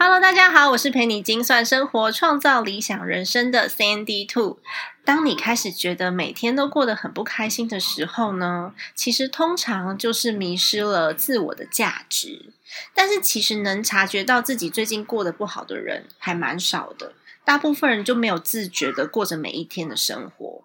Hello，大家好，我是陪你精算生活、创造理想人生的 Sandy Two。当你开始觉得每天都过得很不开心的时候呢，其实通常就是迷失了自我的价值。但是其实能察觉到自己最近过得不好的人还蛮少的，大部分人就没有自觉的过着每一天的生活。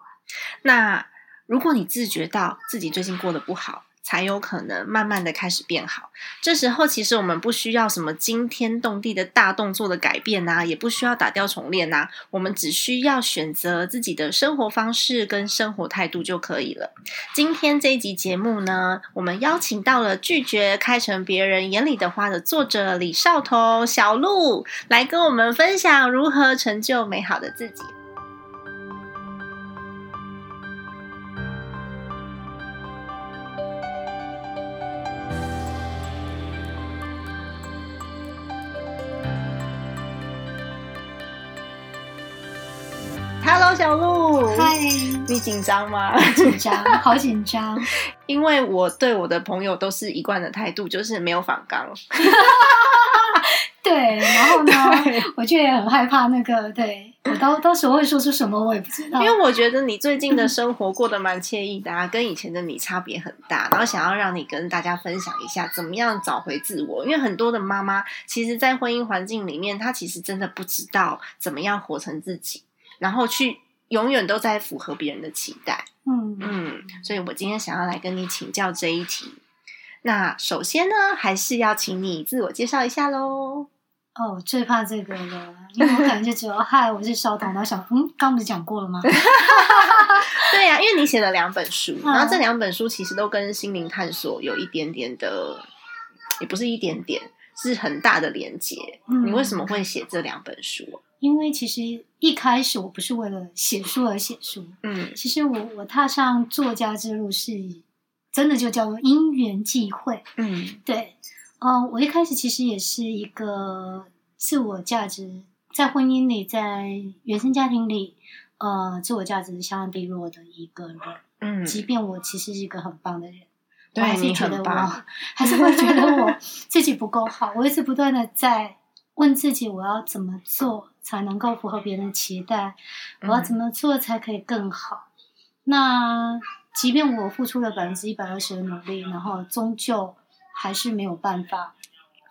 那如果你自觉到自己最近过得不好，才有可能慢慢的开始变好。这时候其实我们不需要什么惊天动地的大动作的改变呐，也不需要打掉重练呐，我们只需要选择自己的生活方式跟生活态度就可以了。今天这一集节目呢，我们邀请到了《拒绝开成别人眼里的花》的作者李少彤小鹿来跟我们分享如何成就美好的自己。Hello，小鹿，嗨，你紧张吗？紧张，好紧张。因为我对我的朋友都是一贯的态度，就是没有反刚。对，然后呢 对，我就也很害怕那个，对我到到时候会说出什么，我也不知道。因为我觉得你最近的生活过得蛮惬意的啊，跟以前的你差别很大。然后想要让你跟大家分享一下，怎么样找回自我。因为很多的妈妈，其实，在婚姻环境里面，她其实真的不知道怎么样活成自己，然后去永远都在符合别人的期待。嗯嗯，所以我今天想要来跟你请教这一题。那首先呢，还是要请你自我介绍一下喽。哦，我最怕这个了，因为我可能就只有嗨，我是稍彤，然后想，嗯，刚不是讲过了吗？对呀、因为你写了两本书，嗯然后这两本书其实都跟心灵探索有一点点的，也不是一点点，是很大的连接。嗯你为什么会写这两本书？因为其实一开始我不是为了写书而写书，嗯其实我我踏上作家之路是真的就叫做因缘际会。嗯对，嗯，我一开始其实也是一个自我价值在婚姻里，在原生家庭里，呃，自我价值相当低落的一个人。嗯，即便我其实是一个很棒的人，我还是觉得我，还是会觉得我自己不够好。我一直不断的在问自己，我要怎么做才能够符合别人的期待？我要怎么做才可以更好？那即便我付出了百分之一百二十的努力，然后终究还是没有办法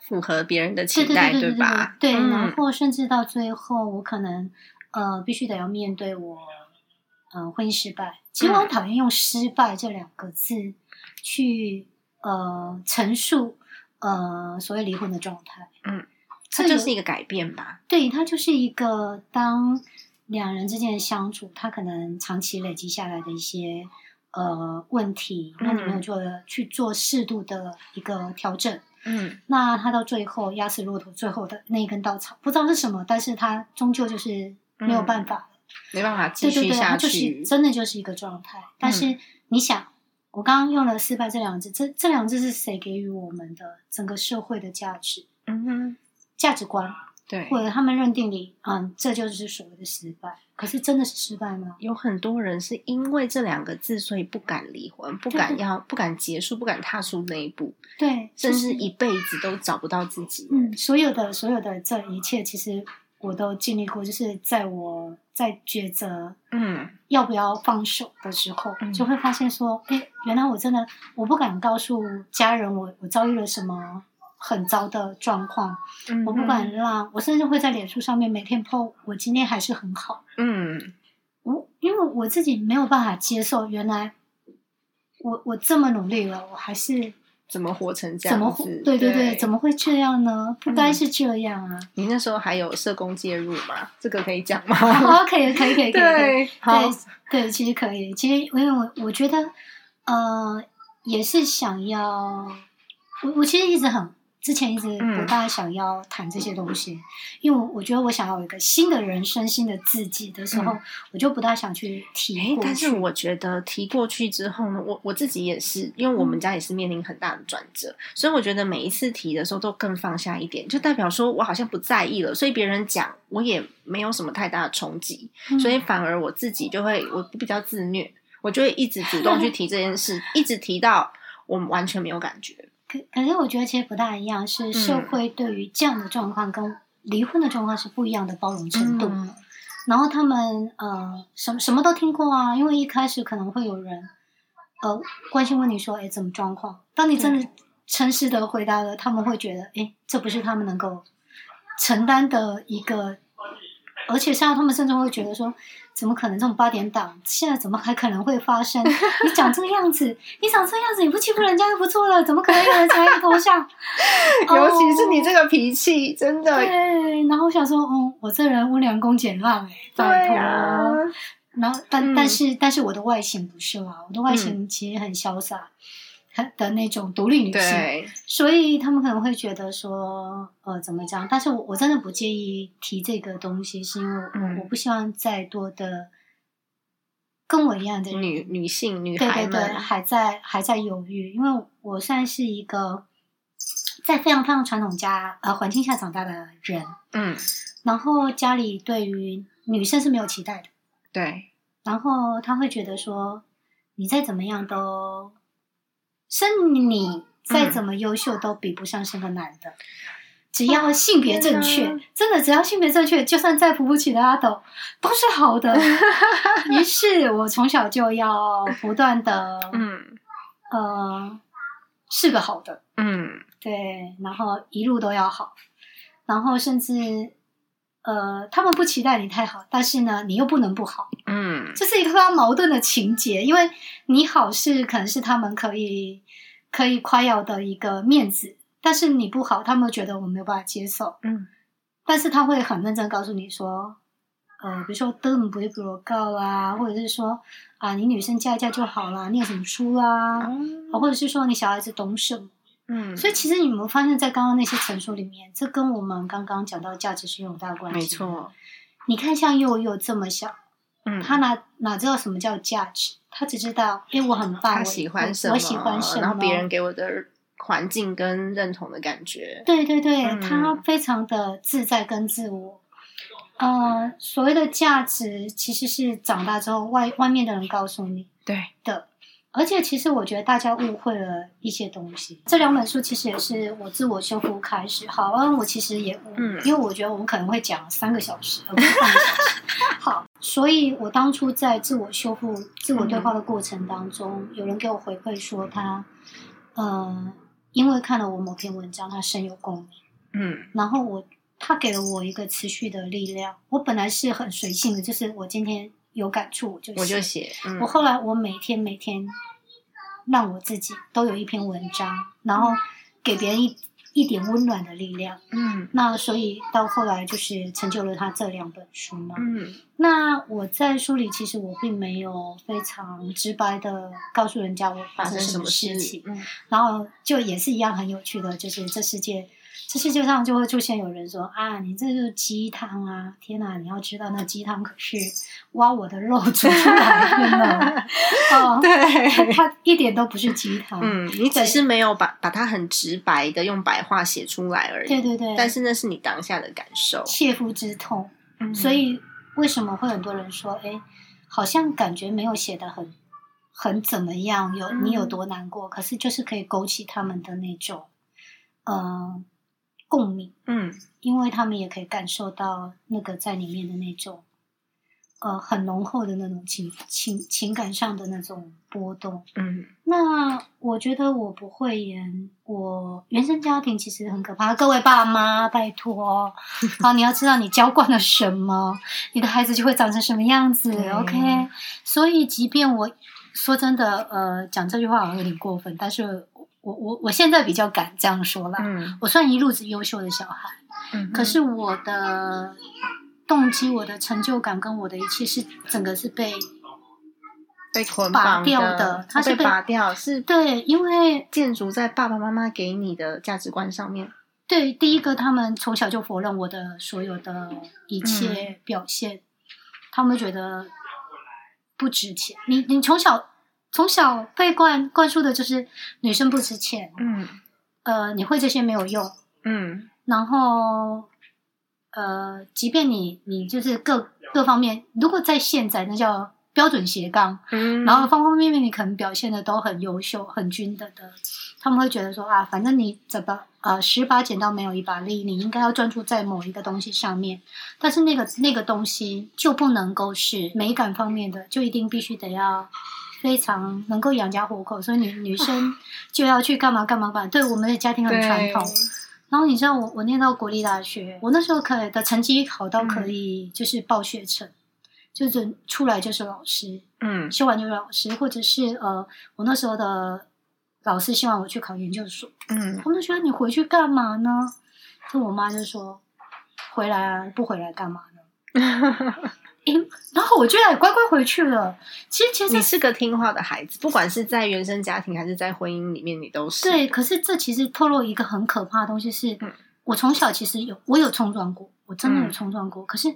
符合别人的对对期待，对对对吧？对，嗯然后甚至到最后，我可能呃必须得要面对我呃婚姻失败。其实我很讨厌用“失败”这两个字去呃陈述呃所谓离婚的状态。嗯，这有这就是一个改变吧。对，它就是一个当两人之间的相处，他可能长期累积下来的一些呃问题，那你没有嗯做去做适度的一个调整。嗯那他到最后压死骆驼最后的那一根稻草，不知道是什么，但是他终究就是没有办法了。没办法继对对对，续下他就是去。真的就是一个状态。但是你想，我刚刚用了“失败”这两个字，这这两个字是谁给予我们的整个社会的价值、嗯哼，价值观，对，或者他们认定你，嗯，这就是所谓的失败。可是真的是失败吗？有很多人是因为这两个字，所以不敢离婚，不敢要，不敢结束，不敢踏出那一步，对，甚就是至一辈子都找不到自己。嗯，所有的所有的这一切，其实我都经历过，就是在我在抉择嗯要不要放手的时候，嗯就会发现说，哎，原来我真的我不敢告诉家人我我遭遇了什么很糟的状况，嗯，我不管让我甚至会在脸书上面每天 po 我今天还是很好，嗯我因为我自己没有办法接受，原来我我这么努力了，我还是怎么活成这样怎么样？对对对，怎么？会这样呢？不该嗯是这样啊！你那时候还有社工介入吗？这个可以讲吗？哦，可以可以可以 可以，可以对，好，对对，其实可以。其实因为我我觉得，呃，也是想要我我其实一直很之前一直不大想要谈这些东西，因为我我觉得我想要有一个新的人生、新的自己的时候，我就不大想去提但是。我觉得提过去之后呢，我我自己也是，因为我嗯们家也是面临很大的转折，所以我觉得每一次提的时候都更放下一点，就代表说我好像不在意了，所以别人讲我也没有什么太大的冲击，嗯所以反而我自己就会我比较自虐，我就会一直主动去提这件事，一直提到我完全没有感觉。可可是我觉得其实不大一样，是社嗯会对于这样的状况跟离婚的状况是不一样的包容程度。嗯然后他们呃什么什么都听过啊，因为一开始可能会有人呃关心问你说，哎，怎么状况？当你真的诚实的回答了，他们会觉得，哎，这不是他们能够承担的一个，而且像他们甚至会觉得说，怎么可能这种八点档现在怎么还可能会发生？你长这个样子，你长这个样子，你不欺负人家就不错了，怎么可能有人踩你头像？尤其是你哦这个脾气，真的对，然后我想说，嗯，我这人温良恭俭让、哎，拜托。啊，然后，但、嗯但是但是我的外形不是啊，我的外形其实很潇洒，很的那种独立女性，所以他们可能会觉得说，呃，怎么讲？但是我我真的不介意提这个东西，是因为我、嗯我不希望再多的跟我一样的女女性女对孩对，还在还在犹豫，因为我算是一个在非常非常传统家呃环境下长大的人，嗯，然后家里对于女生是没有期待的，对，然后他会觉得说，你再怎么样都生你再怎么优秀都比不上生个男的。只要性别正确，真的只要性别正确，就算再扶不起的阿斗都是好的。于是我从小就要不断的，嗯呃，是个好的，嗯对，然后一路都要好，然后甚至呃，他们不期待你太好，但是呢，你又不能不好，嗯，这是一个非常矛盾的情节，因为你好是可能是他们可以可以夸耀的一个面子，但是你不好，他们觉得我没有办法接受，嗯，但是他会很认真告诉你说。呃，比如说灯不会给我告啊，或者是说啊，你女生嫁一嫁就好啦，念什么书啊，啊或者是说你小孩子懂什么，嗯，所以其实你们发现，在刚刚那些陈述里面，这跟我们刚刚讲到价值是有很大关系。没，错，你看像佑佑这么小，嗯，他哪哪知道什么叫价值？他只知道，哎，我很棒，他我喜欢什么，我喜欢什么，然后别人给我的环境跟认同的感觉，对对对，嗯他非常的自在跟自我。呃，所谓的价值，其实是长大之后外外面的人告诉你对，的。而且，其实我觉得大家误会了一些东西。这两本书其实也是我自我修复开始。好啊，我其实也，嗯因为我觉得我们可能会讲三个小时，而不是半个小时。好，所以我当初在自我修复、自我对话的过程当中，有人给我回馈说他，呃，因为看了我某篇文章，他深有共鸣。嗯然后我他给了我一个持续的力量。我本来是很随性的，就是我今天有感触我就我就写。嗯我后来我每天每天让我自己都有一篇文章，然后给别人一一点温暖的力量。嗯那所以到后来就是成就了他这两本书嘛。嗯那我在书里其实我并没有非常直白的告诉人家我发生什么事情，嗯然后就也是一样很有趣的，就是这世界，这世界上就会出现有人说啊，你这就是鸡汤啊！天哪，你要知道那鸡汤可是挖我的肉煮出来的呢。哦，对，它一点都不是鸡汤。嗯，你只是没有把把它很直白的用白话写出来而已，对对对，但是那是你当下的感受，切肤之痛。嗯所以为什么会很多人说，哎，好像感觉没有写的很很怎么样，有你有嗯多难过，可是就是可以勾起他们的那种呃共鸣。嗯因为他们也可以感受到那个在里面的那种，呃，很浓厚的那种情情情感上的那种波动。嗯那我觉得我不会演，我原生家庭其实很可怕。各位爸妈，拜托，好，你要知道你浇灌了什么，你的孩子就会长成什么样子。OK，所以即便我说真的，呃，讲这句话好像有点过分，但是我我我现在比较敢这样说啦。嗯我算一路子优秀的小孩。嗯，可是我的动机、我的成就感跟我的一切是整个是被被捆绑掉的的，它是被拔掉，是对，因为建筑在爸爸妈妈给你的价值观上面。对第一个，他们从小就否认我的所有的一嗯切表现，他们觉得不值钱。你你从小从小被灌灌输的就是女生不值钱，嗯。呃，你会这些没有用，嗯。然后呃，即便你你就是各各方面，如果在现在那叫标准斜杠，嗯，然后方方面面你可能表现的都很优秀、很均等的，他们会觉得说啊，反正你怎么呃十把剪刀没有一把利，你应该要专注在某一个东西上面，但是那个那个东西就不能够是美感方面的，就一定必须得要。非常能够养家糊口，所以女女生就要去干嘛干嘛干嘛。对我们的家庭很传统，然后你知道我我念到国立大学，我那时候可以的成绩好到可以就是报学程，就是出来就是老师，嗯修完就是老师，或者是呃，我那时候的老师希望我去考研究所，嗯我就觉得你回去干嘛呢？就我妈就说回来啊，不回来干嘛呢？诶，然后我居然也乖乖回去了。其实其实你是个听话的孩子，不管是在原生家庭还是在婚姻里面，你都是对，可是这其实透露一个很可怕的东西是，嗯我从小其实有我有冲撞过，我真的有嗯冲撞过。可是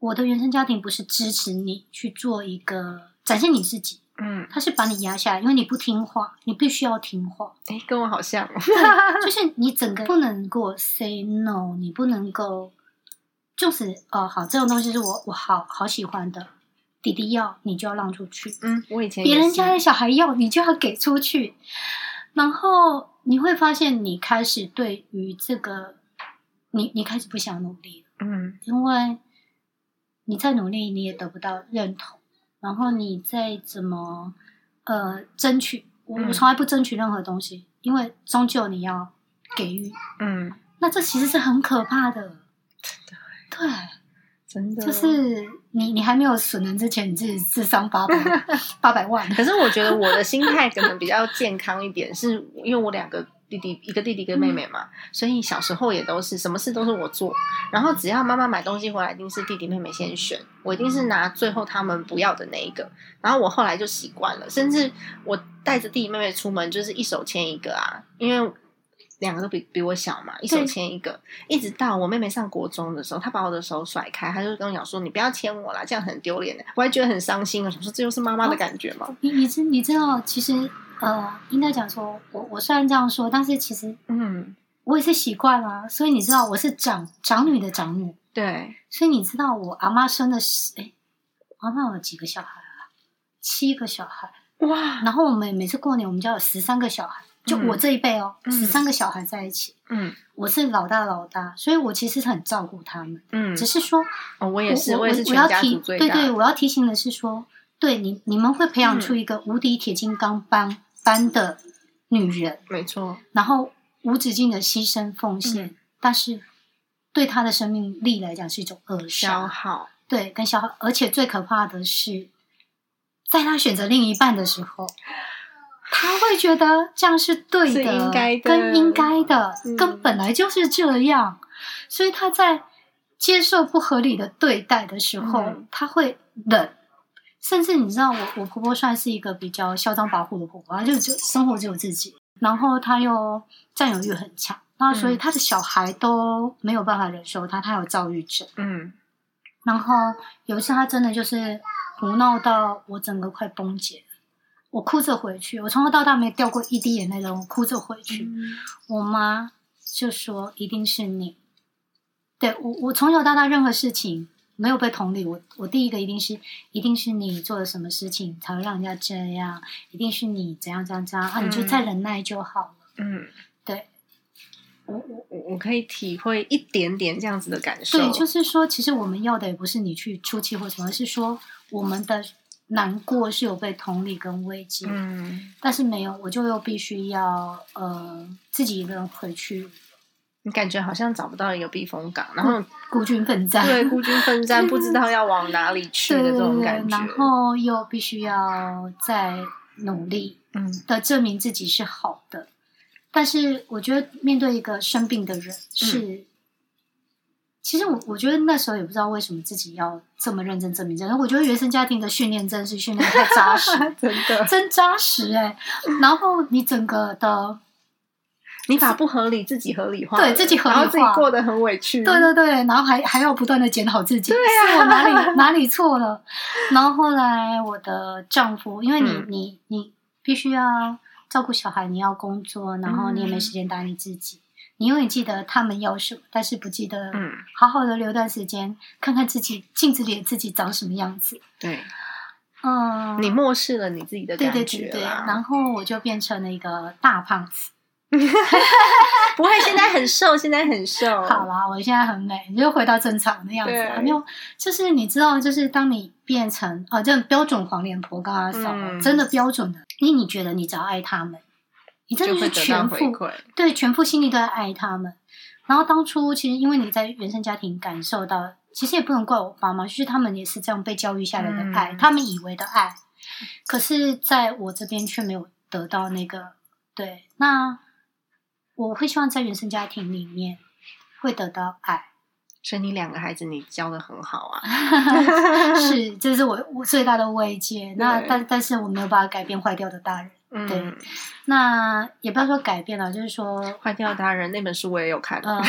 我的原生家庭不是支持你去做一个展现你自己，嗯，他是把你压下来，因为你不听话，你必须要听话，哎，跟我好像哦，就是你整个不能够 say no，你不能够，就是哦好，这种东西是我我好好喜欢的，弟弟要你就要让出去，嗯，我以前别人家的小孩要你就要给出去，然后你会发现你开始对于这个，你你开始不想努力了，嗯。因为你再努力你也得不到认同，然后你再怎么呃争取，我嗯我从来不争取任何东西，因为终究你要给予，嗯，那这其实是很可怕的，对。真的就是你，你还没有损人之前，你自己智商八百八百万，可是我觉得我的心态可能比较健康一点，是因为我两个弟弟，一个弟弟跟妹妹嘛，所以小时候也都是什么事都是我做，然后只要妈妈买东西回来，一定是弟弟妹妹先选，我一定是拿最后他们不要的那一个。然后我后来就习惯了，甚至我带着弟弟妹妹出门，就是一手牵一个啊，因为。两个都比比我小嘛，一手牵一个，一直到我妹妹上国中的时候，她把我的手甩开，她就跟我讲说：“你不要牵我啦，这样很丢脸的。”我还觉得很伤心啊，我想说这就是妈妈的感觉吗？你你知你知道，其实呃，应该讲说，我我虽然这样说，但是其实嗯，我也是习惯了。所以你知道，我是长长女的长女，对，所以你知道我阿妈生的是，哎，我阿妈有几个小孩啊？七个小孩。哇，然后我们每次过年，我们家有十三个小孩，就嗯我这一辈哦，嗯十三个小孩在一起。嗯我是老大老大，所以我其实很照顾他们。嗯，只是说，哦，我也是，我也是我要提对对，我要提醒的是说，对你你们会培养嗯出一个无敌铁金刚般般的女人，没错，然后无止境的牺牲奉献，嗯但是对她的生命力来讲是一种扼杀消，耗，对，跟消耗。而且最可怕的是，在她选择另一半的时候。她会觉得这样是对的，应该的。跟应该的，嗯。跟本来就是这样，所以他在接受不合理的对待的时候，嗯。她会忍，甚至你知道我，我婆婆算是一个比较嚣张跋扈的婆婆，她就就生活只有自己，然后她又占有欲很强，那所以嗯。她的小孩都没有办法忍受她，她有躁郁症。嗯。然后有一次，她真的就是胡闹到我整个快崩解。了，我哭着回去，我从头到大没掉过一滴眼泪的，我哭着回去。嗯我妈就说：“一定是你。”对我，我从小到大任何事情没有被同理，我我第一个一定是一定是你做了什么事情才会让人家这样，一定是你怎样怎样怎样啊，你就嗯再忍耐就好了。嗯，对，我我我我可以体会一点点这样子的感受，对，就是说，其实我们要的也不是你去出气或什么，而是说我们的难过是有被同理跟慰藉，嗯，但是没有，我就又必须要呃自己一个人回去。你感觉好像找不到一个避风港，然后孤军奋战，对孤军奋战，不知道要往哪里去的这种感觉，然后又必须要再努力嗯。的证明自己是好的。但是我觉得面对一个生病的人是，其实我我觉得那时候也不知道为什么自己要这么认真证明这个。我觉得原生家庭的训练真的是训练太扎实，真的，真扎实哎、然后你整个的，你把不合理自己合理化，对自己合理化然后自己过得很委屈，对对对，然后还还要不断的检讨自己，对啊是我哪里 哪里错了。然后后来我的丈夫，因为你、嗯你你必须要照顾小孩，你要工作，然后你也没时间打理自己。你永远记得他们要什么，但是不记得嗯。好好的留段时间看看自己镜子里的自己长什么样子。对，嗯，你漠视了你自己的对对感觉对对，啦然后我就变成了一个大胖子。不会，现在很瘦，现在很瘦，好啦，我现在很美，你就回到正常的样子。没有，就是你知道，就是当你变成啊，这种标准黄脸婆，刚刚说、嗯。真的标准的，因为你觉得你只要爱他们，你真的是全副，对全副心力都在爱他们。然后当初其实因为你在原生家庭感受到，其实也不能怪我爸妈，就是他们也是这样被教育下来的爱，嗯他们以为的爱，可是在我这边却没有得到那个对。那我会希望在原生家庭里面会得到爱，所以你两个孩子你教的很好啊，是，这是我我最大的慰藉。那但但是我没有办法改变坏掉的大人。对嗯，那也不要说改变了，就是说，坏掉达人那本书我也有看，呃，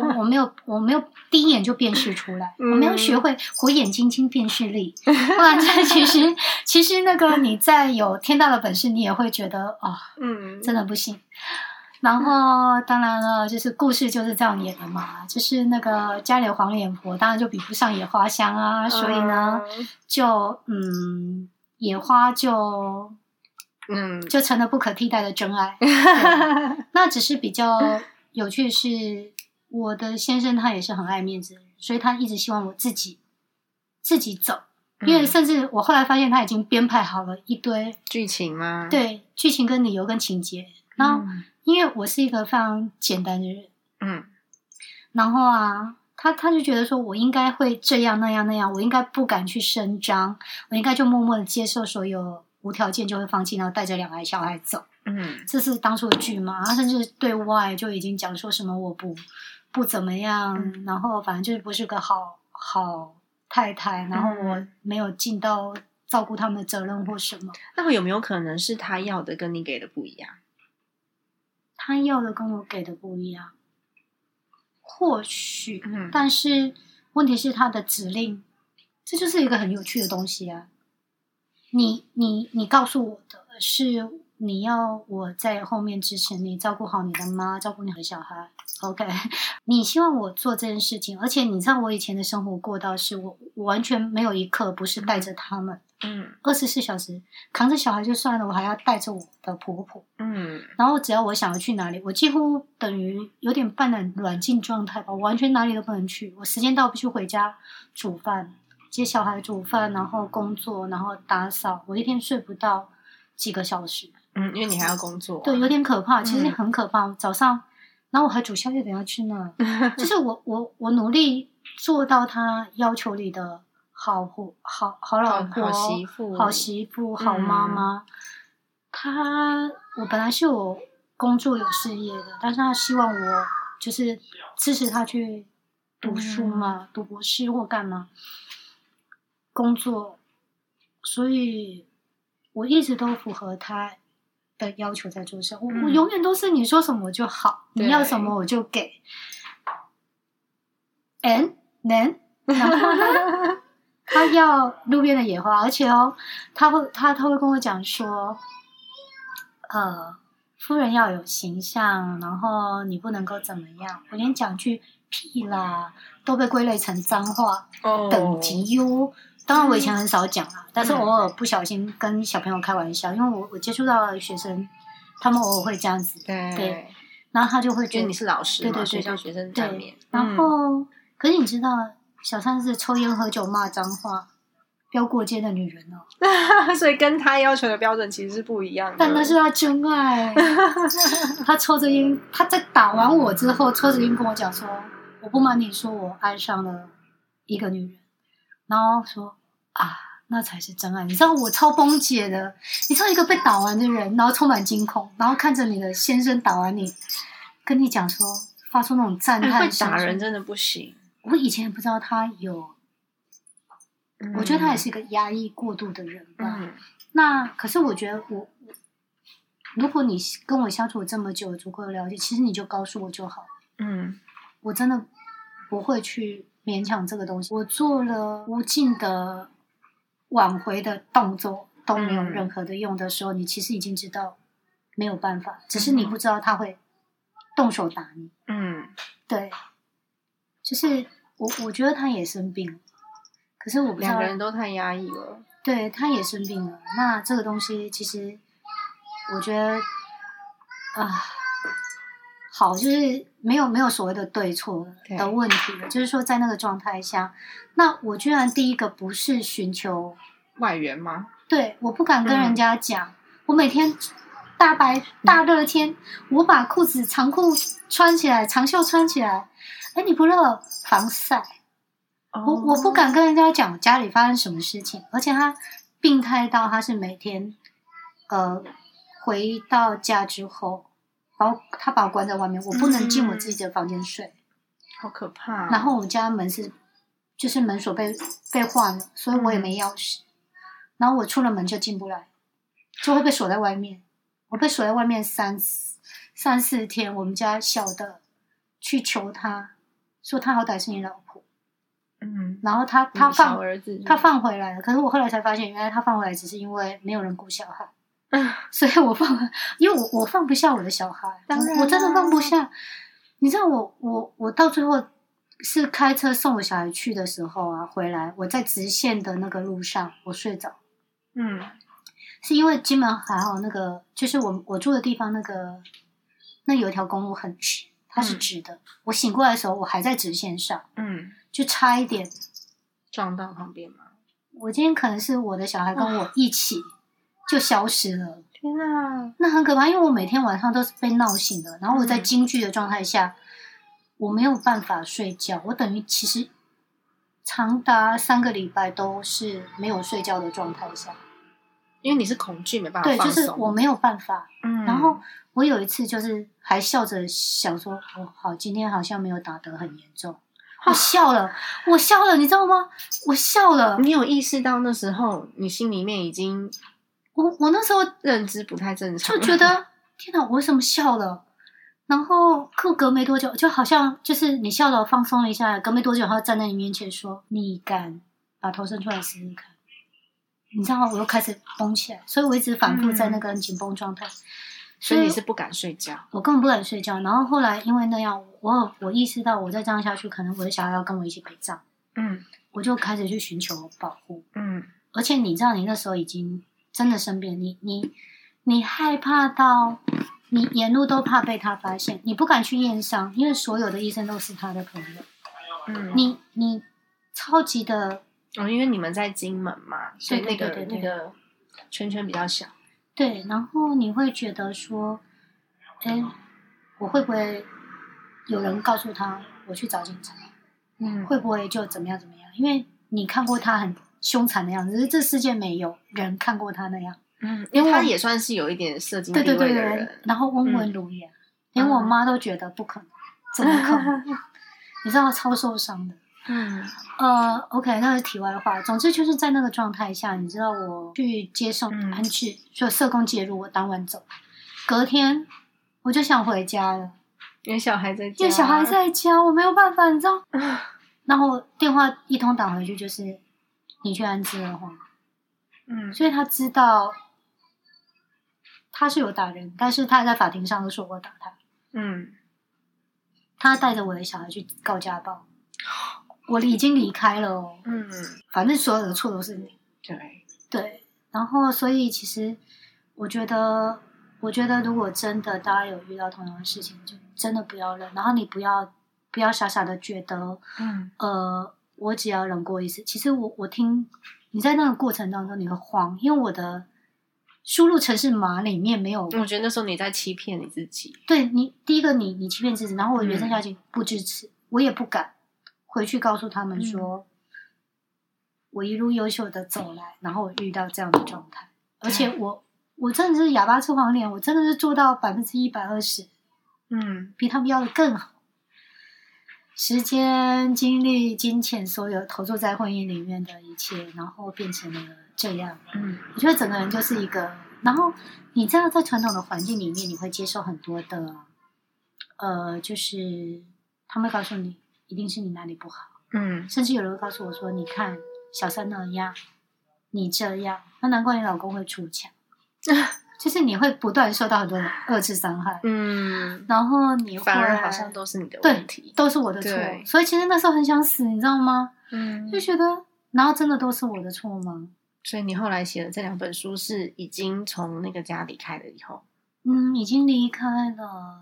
我我没有我没有第一眼就辨识出来，嗯我没有学会火眼金睛辨识力。不然这其实其实那个你再有天大的本事，你也会觉得啊、嗯，真的不行。然后当然了，就是故事就是这样演的嘛，就是那个家里的黄脸婆，当然就比不上野花香啊，所以呢，就嗯，野花就嗯，就成了不可替代的真爱。对那只是比较有趣的是，我的先生他也是很爱面子的人，所以他一直希望我自己自己走，因为嗯甚至我后来发现他已经编排好了一堆剧情吗？，对剧情跟理由跟情节，然后。因为我是一个非常简单的人，嗯然后啊，他他就觉得说我应该会这样那样那样，我应该不敢去声张，我应该就默默的接受所有无条件就会放弃，然后带着两个小孩走。嗯这是当初的剧嘛，他甚至对外就已经讲说什么我不不怎么样，嗯然后反正就是不是个好好太太，然后我嗯没有尽到照顾他们的责任或什么。那么有没有可能是他要的跟你给的不一样？他要的跟我给的不一样，或许，嗯但是问题是他的指令，这就是一个很有趣的东西啊。你你你告诉我的是你要我在后面支持你，照顾好你的妈，照顾你的小孩。OK，你希望我做这件事情，而且你知道我以前的生活过到是我我完全没有一刻不是带着他们，嗯二十四小时扛着小孩就算了，我还要带着我的婆婆。嗯然后只要我想要去哪里，我几乎等于有点半软软禁状态吧，我完全哪里都不能去。我时间到必须回家煮饭、接小孩、煮饭，然后工作，然后打扫。我一天睡不到几个小时，嗯，因为你还要工作，对，有点可怕，其实嗯很可怕。早上，然后我还煮宵夜，等下去呢。就是我我我努力做到他要求里的好婆好好老婆、好媳妇好媳妇、好妈妈。他我本来是有工作有事业的，但是他希望我就是支持他去读书嘛，读博士或干嘛工作，所以我一直都符合他的要求在做事。我、我嗯永远都是你说什么我就好，你要什么我就给。And then，然后呢？他要路边的野花，而且哦，他会他他会跟我讲说，呃，夫人要有形象，然后你不能够怎么样。我连讲句屁啦都被归类成脏话，哦等级优。当然我以前很少讲啦，但是嗯偶尔不小心跟小朋友开玩笑，因为我我接触到的学生，他们偶尔会这样子，对对，然后他就会觉得你是老师，对对学校学生对，，然后、可是你知道，小三是抽烟喝酒骂脏话。飙过街的女人哦，嗯所以跟他要求的标准其实是不一样的。但那是他真爱。他抽着烟，他在打完我之后，抽着烟跟我讲说：“我不瞒你说，我爱上了一个女人。”然后说：“啊，那才是真爱。”你知道我超崩解的，你知道一个被打完的人，然后充满惊恐，然后看着你的先生打完你，跟你讲说，发出那种赞哎会叹声，打人真的不行。我以前不知道他有，我觉得他也是一个压抑过度的人吧。嗯那可是我觉得我，我如果你跟我相处这么久，足够的了解，其实你就告诉我就好。嗯我真的不会去勉强这个东西。我做了无尽的挽回的动作都没有嗯任何的用的时候，你其实已经知道没有办法，只是你不知道他会动手打你。嗯对，就是我我觉得他也生病了，可是我不知道两个人都太压抑了。对，他也生病了。那这个东西其实，我觉得啊，好，就是没有没有所谓的对错的问题了。就是说，在那个状态下，那我居然第一个不是寻求，外援吗？对，我不敢跟嗯人家讲，我每天大白大热天，我把裤子长裤穿起来，长袖穿起来，哎，你不热，防晒。我我不敢跟人家讲家里发生什么事情，而且他病态到他是每天，呃，回到家之后，把我他把我关在外面，我不能进我自己的房间睡。好可怕哦。然后我们家门是，就是门锁被被换了，所以我也没钥匙。然后我出了门就进不来，就会被锁在外面。我被锁在外面三三四天，我们家小的去求他，说他好歹是你老婆。嗯，然后他他放儿子，他放回来了，可是我后来才发现，原来他放回来只是因为没有人顾小孩，嗯 所以我放，因为我我放不下我的小孩，当然我我真的放不下。你知道我我我到最后是开车送我小孩去的时候啊，回来我在直线的那个路上我睡着，嗯。是因为金门还好那个就是我我住的地方那个那有一条公路很直，它是嗯。直的，我醒过来的时候我还在直线上，嗯，就差一点撞到旁边吗？我今天可能是我的小孩跟我一起就消失了，天啊！那很可怕，因为我每天晚上都是被闹醒的，然后我在嗯惊惧的状态下，我没有办法睡觉，我等于其实长达三个礼拜都是没有睡觉的状态下，因为你是恐惧，没办法对，就是我没有办法。嗯，然后我有一次就是还笑着想说，哦，好，今天好像没有打得很严重。我笑了，我笑了，你知道吗？我笑了，你有意识到那时候你心里面已经我我那时候认知不太正常，就觉得 天哪，我为什么笑了？然后可隔没多久，就好像就是你笑了，放松了一下，隔没多久，他站在你面前说：“你敢把头伸出来试试看？”你知道吗？我又开始绷起来，所以我一直反复在那个紧绷状态。所以你是不敢睡觉。我根本不敢睡觉。然后后来因为那样，我我意识到我再这样下去，可能我的小孩要跟我一起陪葬，嗯我就开始去寻求保护。嗯而且你知道，你那时候已经真的生病，你你你害怕到你沿路都怕被他发现，你不敢去验伤，因为所有的医生都是他的朋友。嗯，你你超级的哦，因为你们在金门嘛，所以那个那个圈圈比较小。对，然后你会觉得说，哎，我会不会有人告诉他我去找警察？嗯会不会就怎么样怎么样？因为你看过他很凶残的样子，只是这世界没有人看过他那样。嗯，因为他也算是有一点社经对地对对对然后温文儒雅，连我妈都觉得不可能，怎么可能？你知道超受伤的。嗯呃，OK，那是题外话。总之就是在那个状态下，你知道我去接送嗯安置，就社工介入，我当晚走。隔天我就想回家了，因为小孩在家，因为小孩在家，我没有办法，你知道。然后电话一通打回去，就是你去安置的话，嗯。所以他知道他是有打人，但是他在法庭上都说我打他。嗯。他带着我的小孩去告家暴，我已经离开了哦，嗯，反正所有的错都是你。对，对，然后所以其实我觉得，我觉得如果真的大家有遇到同样的事情，就真的不要忍，然后你不要不要傻傻的觉得，嗯。呃，我只要冷过一次。其实我我听你在那个过程当中你会慌，因为我的输入程式码里面没有我觉得那时候你在欺骗你自己，对你第一个你你欺骗自己，然后我原生嗯。家庭不支持，我也不敢回去告诉他们说，我一路优秀的走来，然后我遇到这样的状态，而且我我真的是哑巴吃黄连，我真的是做到百分之一百二十，嗯。比他们要的更好。时间、精力、金钱，所有投注在婚姻里面的一切，然后变成了这样。嗯。我觉得整个人就是一个，然后你知道，在传统的环境里面，你会接受很多的，呃，就是他们会告诉你，一定是你哪里不好，嗯。甚至有人会告诉我说，你看小三那样，你这样，那难怪你老公会出墙，就是你会不断受到很多的二次伤害，嗯，然后你会反而好像都是你的问题。都是我的错，所以其实那时候很想死，你知道吗？嗯就觉得，然后真的都是我的错吗？所以你后来写的这两本书是已经从那个家离开了以后，嗯，已经离开了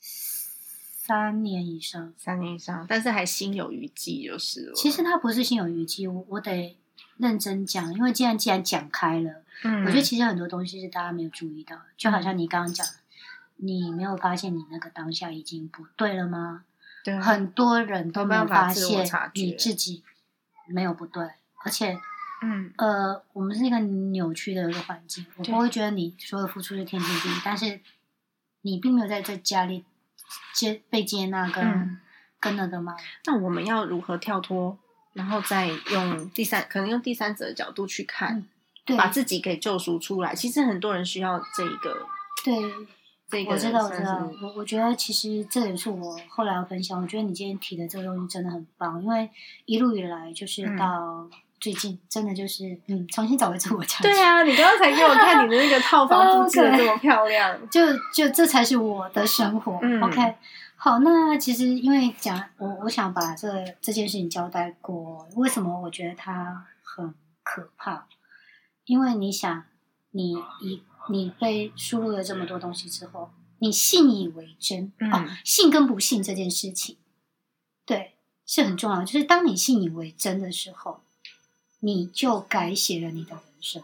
三年以上。三年以上，但是还心有余悸就是了。其实他不是心有余悸，我我得认真讲，因为既然既然讲开了，嗯，我觉得其实很多东西是大家没有注意到，就好像你刚刚讲，你没有发现你那个当下已经不对了吗？对。很多人都没有发现你自己没有不对，而且嗯。呃，我们是一个扭曲的一个环境，我不会觉得你所有付出是天经地义，但是你并没有在这家里接被接纳跟、嗯。跟那个吗，那我们要如何跳脱，然后再用第三，可能用第三者的角度去看，把自己给救赎出来。其实很多人需要这一个，对，这个我知道，我知道，我我觉得其实这也是我后来要分享。我觉得你今天提的这个东西真的很棒，因为一路以来就是嗯到最近，真的就是嗯，重新找回自我价值。对，啊，你刚刚才给我看你的那个套房 布置的这么漂亮，就就这才是我的生活。嗯 OK，好，那其实因为讲我我想把这这件事情交代过，为什么我觉得它很可怕？因为你想，你一你被输入了这么多东西之后，你信以为真、嗯哦，信跟不信这件事情，对，是很重要。就是当你信以为真的时候，你就改写了你的人生。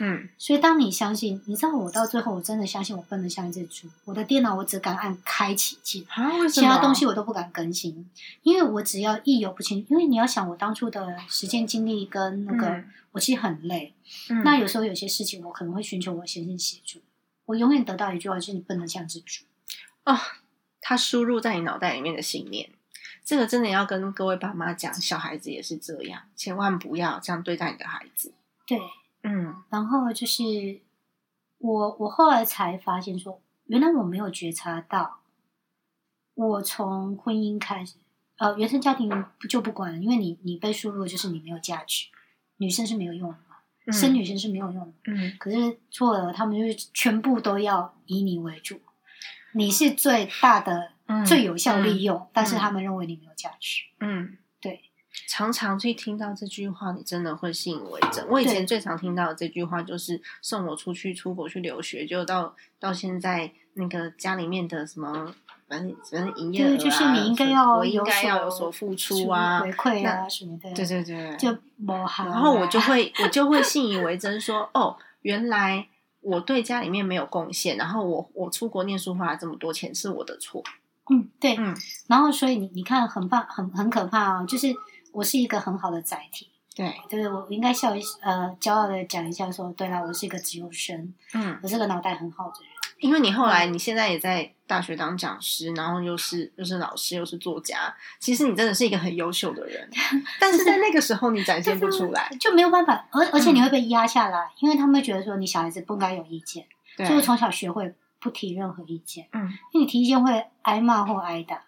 嗯所以，当你相信，你知道，我到最后，我真的相信我笨得像一只猪。我的电脑我只敢按开启键，啊，为什么其他东西我都不敢更新，因为我只要一有不清，因为你要想我当初的时间精力跟那个，嗯我其实很累。嗯那有时候有些事情，我可能会寻求我先生协助。我永远得到一句话，就是你笨得像只猪。哦，他输入在你脑袋里面的信念，这个真的要跟各位爸妈讲，小孩子也是这样，千万不要这样对待你的孩子。对，嗯然后就是我，我后来才发现说，原来我没有觉察到，我从婚姻开始，呃，原生家庭就不管了，因为你你被输入的就是你没有价值，女生是没有用的嘛，嗯生女生是没有用的。嗯可是错了，他们就是全部都要以你为主，你是最大的、嗯最有效利用，但是嗯他们认为你没有价值。嗯，对。常常去听到这句话，你真的会信以为真。我以前最常听到的这句话就是送我出去出国去留学，就到到现在那个家里面的什么，反正反正营业额、啊，对，就是你应该要我应有所该要有所付出啊，回馈啊什么的。对对对，就。然后我就会我就会信以为真说，哦，原来我对家里面没有贡献，然后我我出国念书花了这么多钱是我的错。嗯，对，嗯，然后所以你你看很棒，很很可怕啊！就是我是一个很好的载体，对，就是我应该笑一呃骄傲的讲一下说，对啦，我是一个自由生，嗯，我是个脑袋很好的人。因为你后来你现在也在大学当讲师，然后又是又是老师又是作家，其实你真的是一个很优秀的人，但是在那个时候你展现不出来。就没有办法，而而且嗯你会被压下来，因为他们会觉得说你小孩子不该有意见，所以我从小学会不提任何意见，嗯因为你提意见会挨骂或挨打。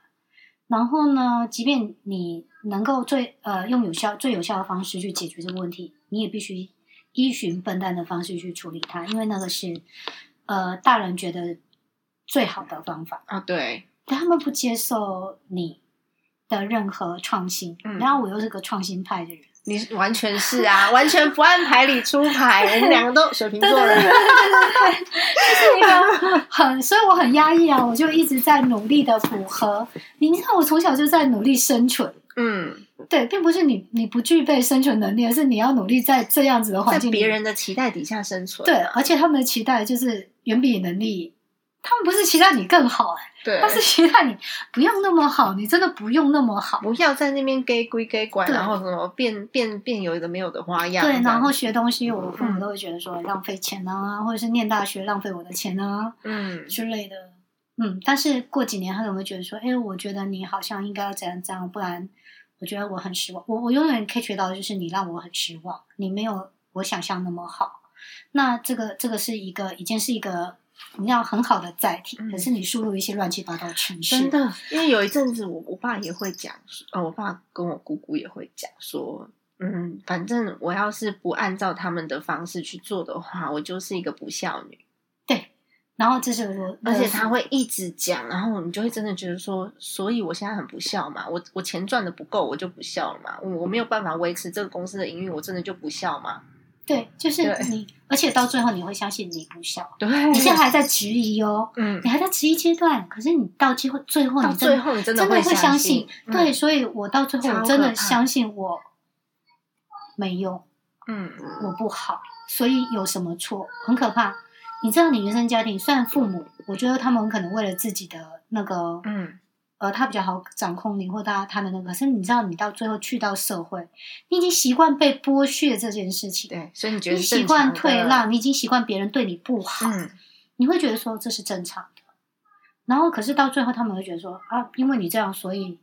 然后呢，即便你能够最呃用有效最有效的方式去解决这个问题，你也必须依循笨蛋的方式去处理它，因为那个是呃大人觉得最好的方法，啊，对，但他们不接受你的任何创新。嗯然后我又是个创新派的人。你完全是啊，完全不按牌理出牌，我们两个都水瓶座人。就是一个很，所以我很压抑啊，我就一直在努力的符合。你知道，我从小就在努力生存，嗯，对，并不是你你不具备生存能力，而是你要努力在这样子的在环境里别人的期待底下生存。对，而且他们的期待就是远比你能力，他们不是期待你更好、哎，对他是期待你不用那么好，你真的不用那么好。不要在那边给归给管，然后什么变变变有一个没有的花样。对，然后学东西，我父嗯母都会觉得说浪费钱啊，或者是念大学浪费我的钱啊嗯之类的。嗯，但是过几年他可能会觉得说，哎，我觉得你好像应该要怎样怎样，不然我觉得我很失望。我我永远 catch 到的就是你让我很失望，你没有我想象那么好。那这个这个是一个已经是一个你要很好的载体，嗯可是你输入一些乱七八糟的程式，真的，因为有一阵子我我爸也会讲，呃，我爸跟我姑姑也会讲说，嗯，反正我要是不按照他们的方式去做的话，我就是一个不孝女。对。然后这是我，而且他会一直讲，然后你就会真的觉得说，所以我现在很不孝嘛，我我钱赚的不够，我就不孝了嘛，我我没有办法维持这个公司的营运，我真的就不孝嘛。对，就是你，而且到最后你会相信你不孝，对，你现在还在质疑哦，嗯，你还在质疑阶段，可是你到最后最后到你真最后你真的会相相信，对，嗯所以我到最后我真的相信我没用，嗯我不好，所以有什么错很可怕。你知道，你原生家庭虽然父母，我觉得他们很可能为了自己的那个，嗯呃，他比较好掌控你或他他的那个，可是你知道，你到最后去到社会，你已经习惯被剥削这件事情，对，所以你觉得你习惯退让，你已经习惯别人对你不好，嗯你会觉得说这是正常的，然后可是到最后他们会觉得说啊，因为你这样，所以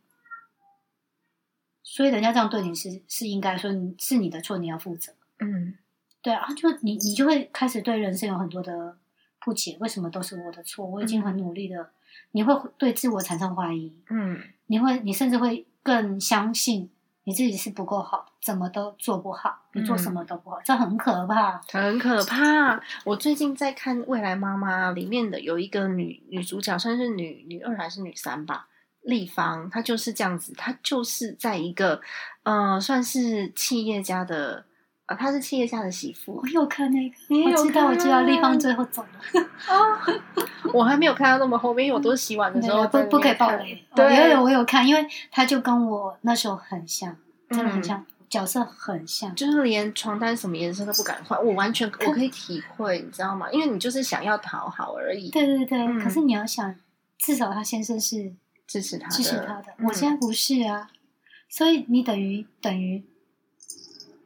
所以人家这样对你是是应该说你是你的错，你要负责。嗯对啊，就你你就会开始对人生有很多的不解，为什么都是我的错？我已经很努力了，你会对自我产生怀疑，嗯你会你甚至会更相信你自己是不够好，怎么都做不好，你做什么都不好，这很可怕。很可怕。我最近在看《未来妈妈》里面的有一个女女主角，算是女女二还是女三吧，立方，她就是这样子，她就是在一个呃，算是企业家的，呃，她是企业家的媳妇我。有看那个，你也有我知道，我知道，看立方最后走了。我还没有看到那么后面，因为我都是洗碗的时候不不可以爆爆雷。哦对，有有我有看，因为他就跟我那时候很像，真的很嗯像，角色很像。就是连床单什么颜色都不敢换，我完全我可以体会，你知道吗？因为你就是想要讨好而已，对对对，嗯可是你要想，至少他先生是支持他的，支持他的，嗯我现在不是啊，所以你等于等于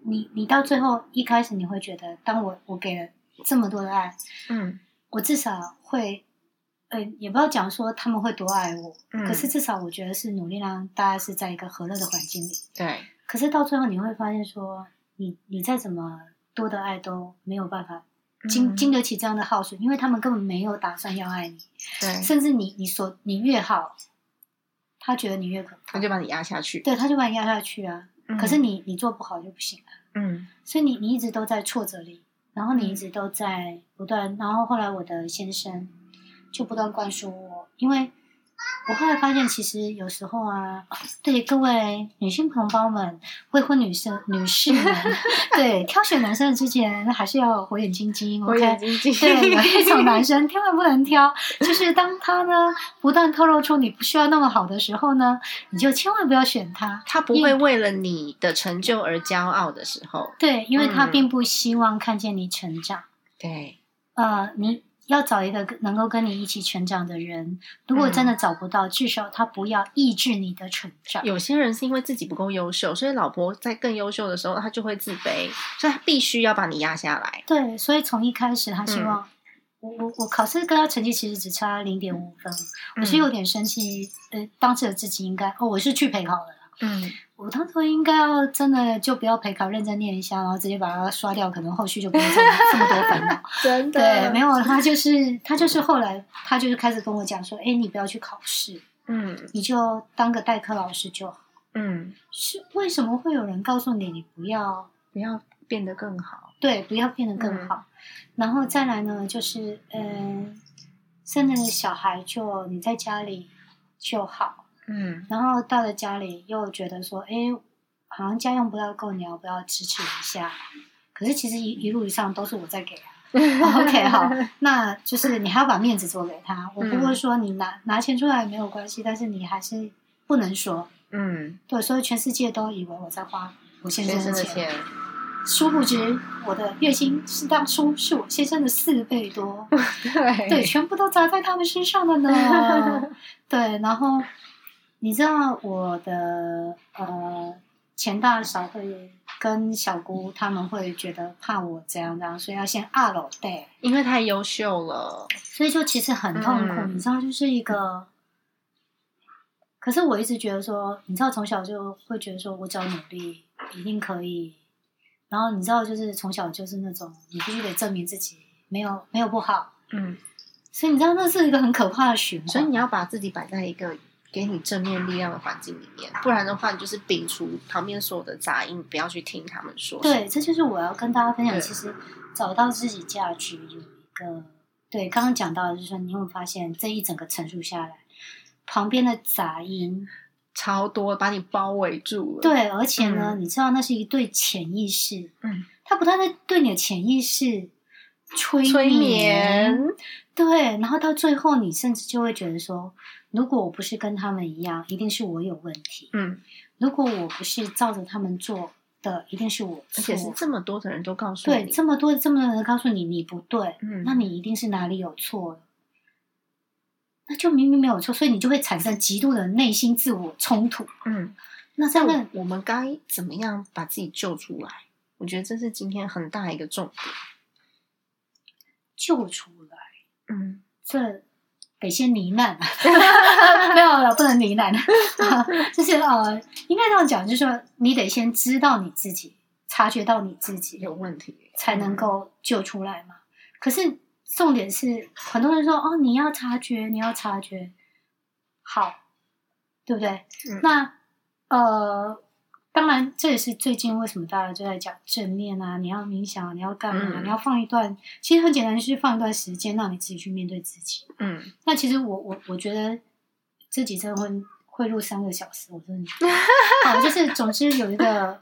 你你到最后一开始你会觉得，当我我给了这么多的爱，嗯我至少会。呃，也不要讲说他们会多爱我，嗯可是至少我觉得是努力让大家是在一个和乐的环境里。对，可是到最后你会发现说，你你再怎么多的爱都没有办法经、嗯经得起这样的耗损，因为他们根本没有打算要爱你，对，甚至你你所你越好，他觉得你越可怕，他就把你压下去。对，他就把你压下去啊。嗯可是你你做不好就不行了，嗯。所以你你一直都在挫折里，然后你一直都在不断，然后后来我的先生就不断灌输我，因为我后来发现，其实有时候啊，对各位女性同胞们、未婚女生、女士们，对挑选男生之前还是要火眼金睛火眼。金睛。对，有一种男生千万不能挑，就是当他呢不断透露出你不需要那么好的时候呢，你就千万不要选他。他不会为了你的成就而骄傲的时候，对，因为他嗯并不希望看见你成长。对，呃，你要找一个跟能够跟你一起成长的人。如果真的找不到，至少他不要抑制你的成长。有些人是因为自己不够优秀，所以老婆在更优秀的时候，他就会自卑，所以他必须要把你压下来。对，所以从一开始他希望、嗯我我我考试跟他成绩其实只差零点五分，我是嗯有点生气。呃，当时的自己应该哦，我是去陪考的啦。嗯，我当时应该要真的就不要陪考，认真念一下，然后直接把它刷掉，可能后续就不用这么这么多烦恼。真的对，没有他就是他就是后来他就是开始跟我讲说，哎，你不要去考试，嗯你就当个代课老师就好。嗯，是为什么会有人告诉你你不要不要变得更好。对不要变得更好？然后再来呢，就是嗯，生了小孩就你在家里就好，嗯然后到了家里又觉得说，哎，好像家用不太够，你要不要支持一下？可是其实一一路以上都是我在给啊。OK，好，那就是你还要把面子做给他。我不会说你拿拿钱出来没有关系，但是你还是不能说。嗯，对，所以全世界都以为我在花我先先生的生的钱，殊不知我的月薪是当初是我先生的四倍多，对对，全部都砸在他们身上了呢。对，然后你知道我的呃前大嫂会跟小姑他们会觉得怕我这样这样，所以要先二楼对，因为太优秀了，所以就其实很痛苦，嗯你知道，就是一个。可是我一直觉得说，你知道，从小就会觉得说，我只要努力，一定可以。然后你知道，就是从小就是那种，你必须得证明自己没有没有不好，嗯，所以你知道，那是一个很可怕的循环。所以你要把自己摆在一个给你正面力量的环境里面，不然的话，你就是摒除旁边所有的杂音，不要去听他们说。对，这就是我要跟大家分享。其实找到自己价值有一个，对，刚刚讲到的就是说，你有没有发现这一整个陈述下来，旁边的杂音，超多把你包围住了。，对，而且呢，嗯你知道那是一对潜意识，嗯，它不断的对你的潜意识催催眠，对，然后到最后，你甚至就会觉得说，如果我不是跟他们一样，一定是我有问题；嗯，如果我不是照着他们做的，一定是我错。而且是这么多的人都告诉你对，这么多这么多人告诉你你不对，嗯那你一定是哪里有错了。那就明明没有错，所以你就会产生极度的内心自我冲突。嗯，那在那那我们该怎么样把自己救出来？我觉得这是今天很大一个重点。救出来，嗯，这得先呢喃，没有了，不能呢喃，就是呃，应该这样讲，就是说你得先知道你自己，察觉到你自己，有问题。才能够救出来嘛。可是重点是，很多人说哦，你要察觉，你要察觉，好，对不对？嗯。那呃，当然这也是最近为什么大家就在讲正念啊，你要冥想，你要干嘛？嗯你要放一段，其实很简单，就是放一段时间，让你自己去面对自己。嗯，那其实我我我觉得这几真的会会录三个小时，我真的 好，就是总之有一个，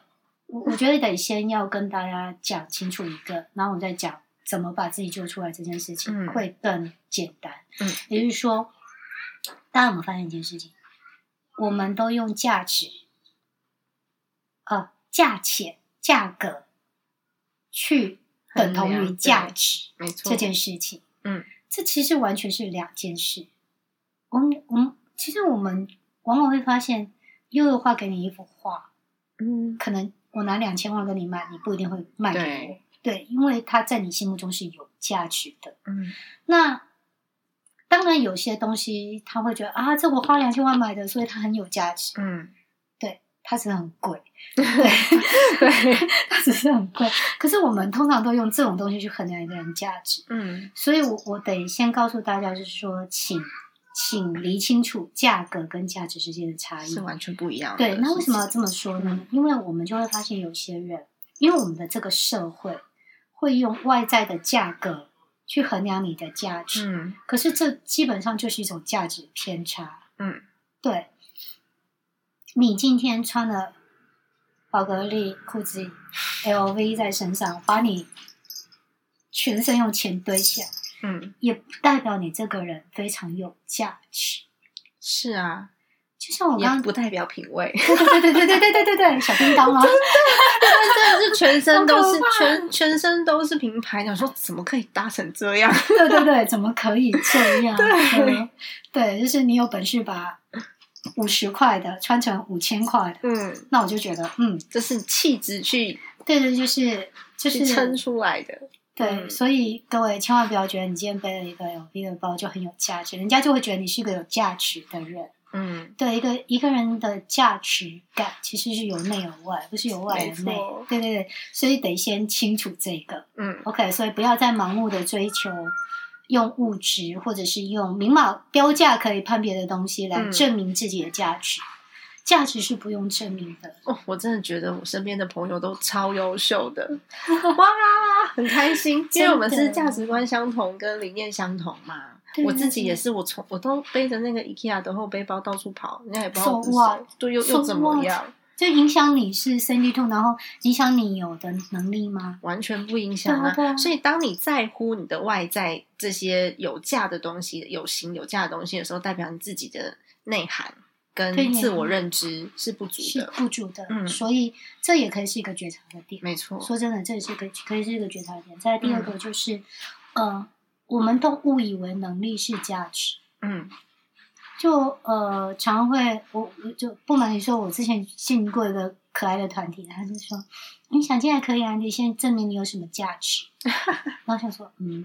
我我觉得得先要跟大家讲清楚一个，然后我再讲怎么把自己救出来这件事情、嗯会更简单。嗯，也就是说，大家有没有发现一件事情？我们都用价值，呃，价钱、价格去等同于价值。没错，这件事情，嗯，这其实完全是两件事。我们我们其实我们往往会发现，悠悠画给你一幅画，嗯，可能我拿两千万跟你卖，你不一定会卖给我对，对，因为它在你心目中是有价值的。嗯，那当然有些东西他会觉得啊，这我花两千万买的，所以它很有价值。嗯，对，它只是很贵，对，它只是很贵。可是我们通常都用这种东西去衡量一个人价值。嗯，所以我我得先告诉大家，就是说，请请理清楚价格跟价值之间的差异是。完全不一样的。对，那为什么要这么说呢？嗯因为我们就会发现有些人，因为我们的这个社会会用外在的价格去衡量你的价值，嗯可是这基本上就是一种价值偏差。嗯，对，你今天穿了宝格丽、裤子、LV 在身上，把你全身用钱堆起来。嗯，也不代表你这个人非常有价值。是啊，就像我刚刚，不代表品味，对对对对对对对对小叮当吗？真的是全身都是全全身都是名牌。想说怎么可以搭成这样？对对对，怎么可以这样？对嗯对，就是你有本事把五十块的穿成五千块的，嗯，那我就觉得，嗯，这是气质去对对，就是就是撑出来的。对，嗯所以各位千万不要觉得你今天背了一个 LV 的包就很有价值，人家就会觉得你是一个有价值的人。嗯，对一个一个人的价值感，其实是由内而外，不是由外而内。对对对，所以得先清楚这个。嗯 OK，所以不要再盲目的追求用物质或者是用明码标价可以判别的东西来嗯证明自己的价值。价值是不用证明的。哦，我真的觉得我身边的朋友都超优秀的，哇，很开心，因为我们是价值观相同跟理念相同嘛。我自己也是，我从我都背着那个 IKEA 的后背包到处跑，人家也不知道我对，又又怎么样？就影响你是 Sandy Two，然后影响你有的能力吗？完全不影响啊所以，当你在乎你的外在这些有价的东西、有形有价的东西的时候，代表你自己的内涵跟自我认知是不足是的。不足的，嗯所以这也可以是一个觉察的点。没错，说真的，这也是一个可以是一个觉察点。再来第二嗯个就是，呃，我们都误以为能力是价值，嗯就呃常会我我就不瞒你说，我之前进过一个可爱的团体，他就说：“你想进来可以啊，你先证明你有什么价值。”然后想说：“嗯，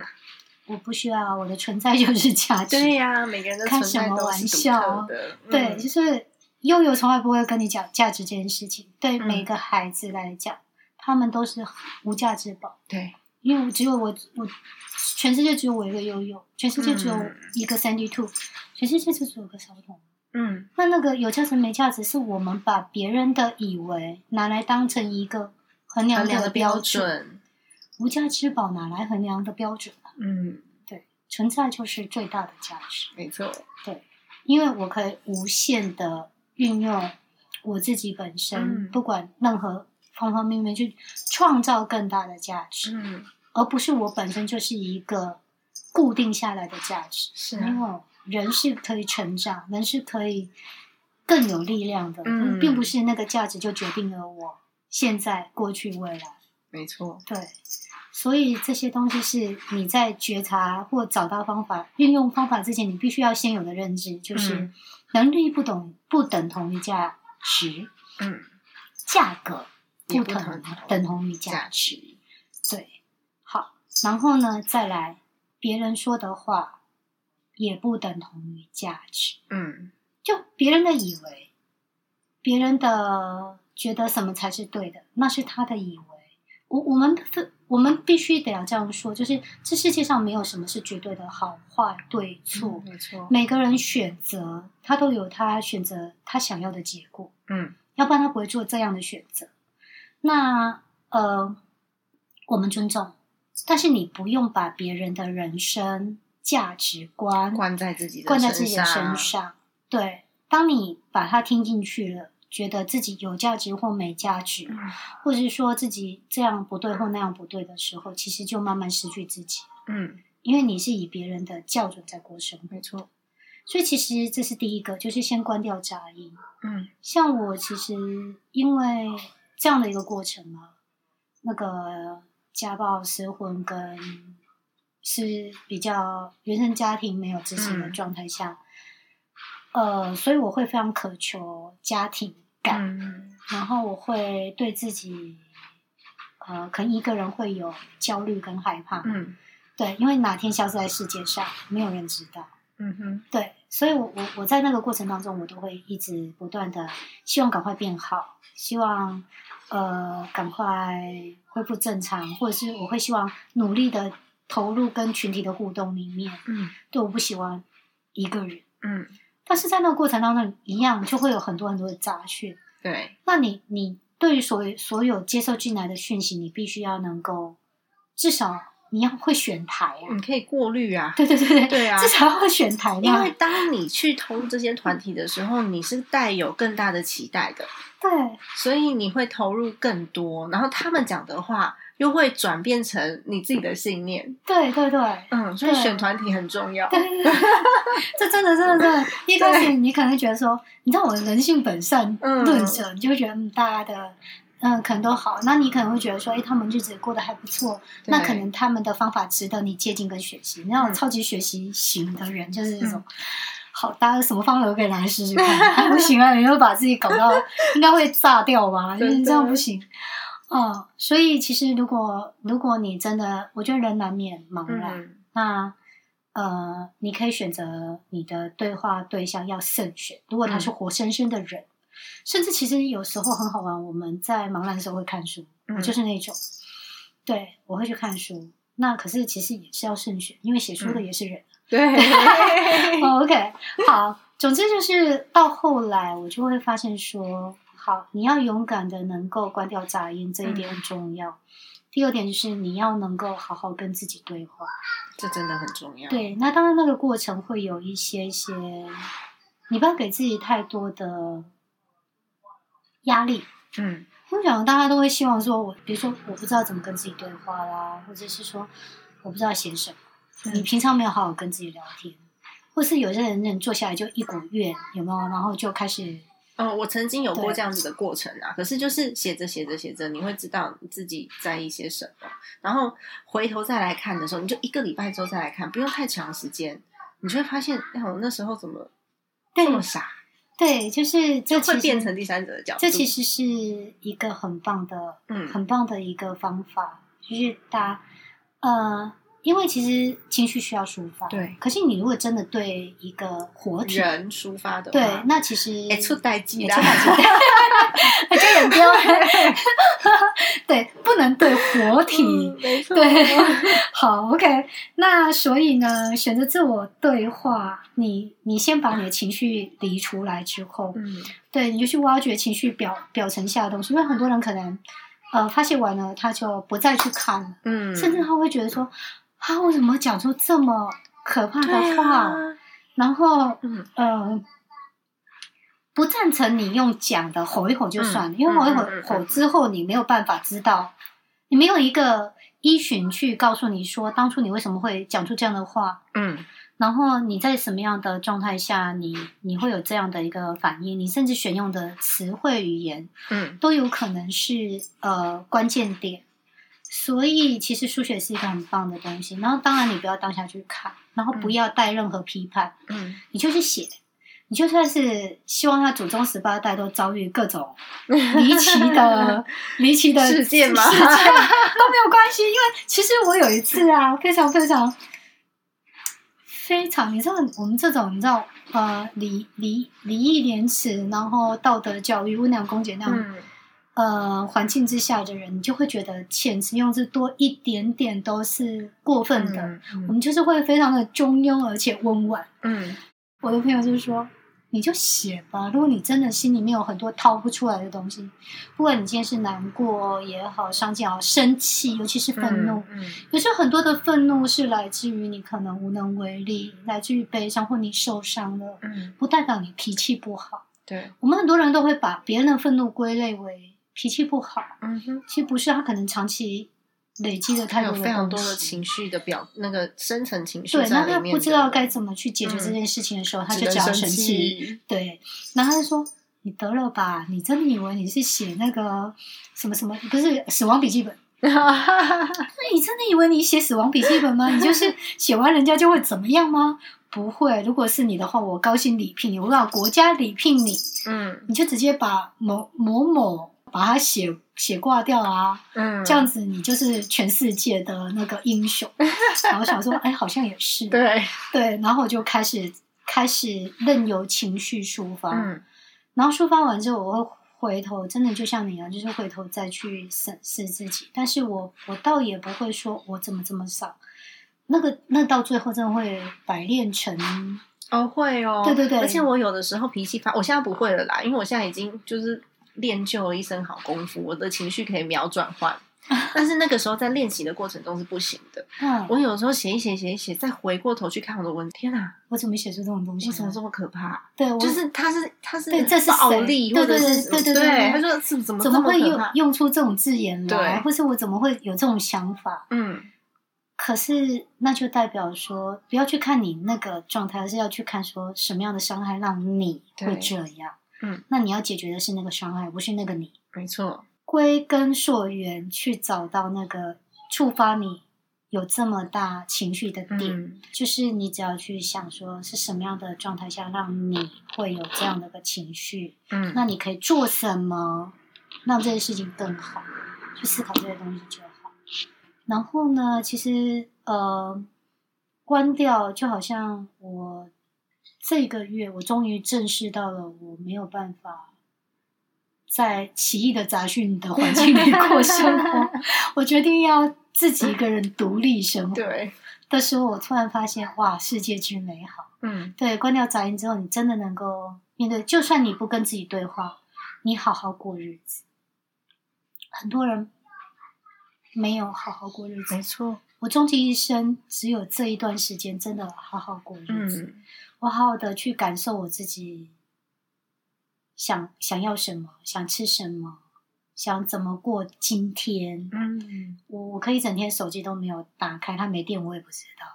我不需要，我的存在就是价值。”对呀、每个人的开什么玩笑。对，嗯就是悠悠从来不会跟你讲价值这件事情。对嗯每个孩子来讲，他们都是无价之宝。对，因为只有我，我全世界只有我一个悠悠，全世界只有嗯一个 Sandy Two，、全世界就是有个小童。嗯。那那个有价值没价值，是我们把别人的以为拿来当成一个衡量量的标标准，无价之宝哪来衡量的标准啊？嗯，对，存在就是最大的价值。没错，对，因为我可以无限的运用我自己本身，嗯。不管任何方方面面去创造更大的价值，嗯，而不是我本身就是一个固定下来的价值。是因为人是可以成长，人是可以更有力量的，嗯。并不是那个价值就决定了我现在、过去、未来。没错，对，所以这些东西是你在觉察或找到方法、运用方法之前，你必须要先有的认知，就是嗯。能力不等不等同于价值，嗯，价格不不等等同等同于价价。值，对，好，然后呢，再来别人说的话也不等同于价值，嗯就别人的以为，别人的觉得什么才是对的，那是他的以为。我我们的我们必须得要这样说，就是这世界上没有什么是绝对的好坏对错，没错，每个人选择他都有他选择他想要的结果。嗯要不然他不会做这样的选择。那呃，我们尊重，但是你不用把别人的人生价值观灌在自己的灌在自己的身身上。对，当你把它听进去了，觉得自己有价值或没价值，嗯或者是说自己这样不对或那样不对的时候，其实就慢慢失去自己，嗯，因为你是以别人的校准在过生活。没错，所以其实这是第一个，就是先关掉杂音。嗯像我其实因为这样的一个过程嘛，那个家暴、失婚跟是比较原生家庭没有支持的嗯。状态下，呃，所以我会非常渴求家庭感，嗯然后我会对自己，呃，可能一个人会有焦虑跟害怕，嗯。对，因为哪天消失在世界上，没有人知道。嗯哼，对，所以我我我在那个过程当中，我都会一直不断的希望赶快变好，希望呃赶快恢复正常，或者是我会希望努力的投入跟群体的互动里面。嗯对，我不喜欢一个人，嗯，但是在那个过程当中，一样就会有很多很多的杂讯。对，那你你对于所有所有接受进来的讯息，你必须要能够至少你要会选台啊。你可以过滤啊，对对对对对啊至少要会选台嘛。因为当你去投入这些团体的时候，你是带有更大的期待的，对所以你会投入更多，然后他们讲的话又会转变成你自己的信念。对对对。嗯，所以对选团体很重要。对对 对，这真的真的真的，一开始你可能觉得说，你知道我的人性本善嗯论者，你就会觉得嗯，大家的嗯可能都好，那你可能会觉得说，哎，他们日子过得还不错，那可能他们的方法值得你接近跟学习。那种嗯超级学习型的人，就是这种。好，大家什么方法都可以拿来试试看。还不行啊，你又把自己搞到应该会炸掉吧？就是真的这样不行。哦，所以其实如果如果你真的，我觉得人难免茫然，嗯那呃，你可以选择你的对话对象要慎选。如果他是活生生的人，甚至其实有时候很好玩。我们在茫然的时候会看书，嗯我就是那种，对我会去看书。那可是其实也是要慎选，因为写书的嗯也是人。对，哦 OK，好，总之就是到后来我就会发现说，好，你要勇敢的能够关掉杂音，这一点很重要。第二点就是你要能够好好跟自己对话。这真的很重要。，对，那当然那个过程会有一些些，你不要给自己太多的压力。嗯我想大家都会希望说我，比如说我不知道怎么跟自己对话啦，或者是说我不知道写什么。嗯你平常没有好好跟自己聊天，或是有些人人坐下来就一股怨，有没有？然后就开始嗯，我曾经有过这样子的过程啊，可是就是写着写着写着，你会知道你自己在意些什么，然后回头再来看的时候，你就一个礼拜之后再来看，不用太长时间，你就会发现，哎，我那时候怎么对这么傻？对，就是这就会变成第三者的角度。这其实是一个很棒的，嗯很棒的一个方法，就是大家呃，因为其实情绪需要抒发，对可是你如果真的对一个活体，人抒发的话，对，那其实也出代机啦也出代志，而且很丢，对，不能对活体。嗯没错，对，好，OK。那所以呢，选择自我对话，你你先把你的情绪理出来之后，嗯对，你就去挖掘情绪表表层下的东西，因为很多人可能呃发泄完了，他就不再去看了，嗯，甚至他会觉得说，啊，我怎么讲出这么可怕的话？啊，然后嗯。呃，不赞成你用讲的吼一吼就算了，嗯因为吼一吼吼之后，你没有办法知道，你没有一个依循去告诉你说，当初你为什么会讲出这样的话，嗯。然后你在什么样的状态下，你你会有这样的一个反应，你甚至选用的词汇语言嗯。都有可能是呃关键点。所以其实数学是一个很棒的东西，然后当然你不要当下去看，然后不要带任何批判，嗯，你就去写，你就算是希望他祖宗十八代都遭遇各种离奇的 离奇的事件吗？事件都没有关系，因为其实我有一次啊，非常非常非常，你知道我们这种你知道呃礼礼礼义廉耻，然后道德教育温良恭俭那样、嗯呃环境之下的人，你就会觉得遣词用字多一点点都是过分的。嗯我们就是会非常的中庸而且温婉。嗯我的朋友就是说，你就写吧。如果你真的心里面有很多掏不出来的东西，不管你今天是难过也好、伤心也好、生气，尤其是愤怒，嗯有时候很多的愤怒是来自于你可能无能为力，来自于悲伤或你受伤了，嗯，不代表你脾气不好。对，我们很多人都会把别人的愤怒归类为脾气不好，嗯哼，其实不是，他可能长期累积了太他有多非常多的。情绪的表，那个深层情绪对，那他不知道该怎么去解决嗯这件事情的时候，他就只要生气。气，对，然后他就说：“你得了吧？你真的以为你是写那个什么什么？不是死亡笔记本？那你真的以为你写死亡笔记本吗？你就是写完人家就会怎么样吗？不会。如果是你的话，我高兴礼聘你，我让国家礼聘你，嗯你就直接把某某某把它写写挂掉啊。”嗯，这样子你就是全世界的那个英雄。然后想说，哎，好像也是，对，对，然后我就开始开始任由情绪抒发，嗯。然后抒发完之后，我会回头，真的就像你一样，就是回头再去审视自己。但是我我倒也不会说我怎么这么少，那个那到最后真的会百炼成哦会哦，对对对。而且我有的时候脾气发，我现在不会了啦，因为我现在已经就是练就了一身好功夫，我的情绪可以秒转换。但是那个时候在练习的过程中是不行的。嗯，我有时候写一写写一写，再回过头去看我的文，天哪，我怎么写出这种东西？为什么这么可怕？对，就是他是他是对这是谁暴力，对对对对对他说是怎么怎么会用用出这种字眼来，或是我怎么会有这种想法？嗯可是那就代表说，不要去看你那个状态，而是要去看说什么样的伤害让你会这样。嗯，那你要解决的是那个伤害，不是那个你。没错，归根溯源，去找到那个触发你有这么大情绪的点，嗯就是你只要去想说是什么样的状态下让你会有这样的个情绪，嗯那你可以做什么让这件事情更好？去思考这些东西就好。然后呢，其实呃，关掉就好像我这个月我终于正视到了，我没有办法在奇异的杂讯的环境里过生活，我决定要自己一个人独立生活对，的时候，我突然发现，哇，世界之美好。嗯对，关掉杂音之后，你真的能够面对，就算你不跟自己对话，你好好过日子。很多人没有好好过日子没，错，我终其一生只有这一段时间真的好好过日子，嗯我好好的去感受我自己想想要什么，想吃什么，想怎么过今天。嗯我我可以整天手机都没有打开，它没电我也不知道。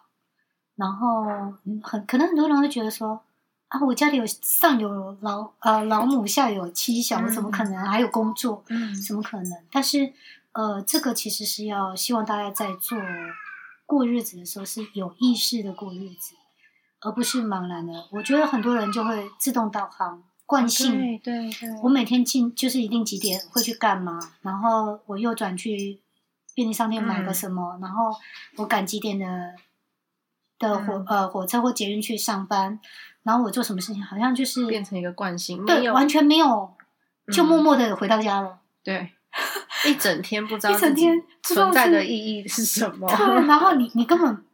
然后嗯很可能很多人会觉得说啊，我家里有上有老呃老母，下有妻小，我怎么可能还有工作？嗯怎么可能？但是呃，这个其实是要希望大家在做过日子的时候是有意识的过日子，而不是茫然的。我觉得很多人就会自动导航，惯性。对对对，我每天进就是一定几点会去干嘛，然后我又转去便利商店买个什么，然后我赶几点的的火、嗯呃火车或捷运去上班，然后我做什么事情好像就是变成一个惯性，对完全没有，就嗯默默的回到家了。对，一整天不知道一整天存在的意义是什么。对，然后你你根本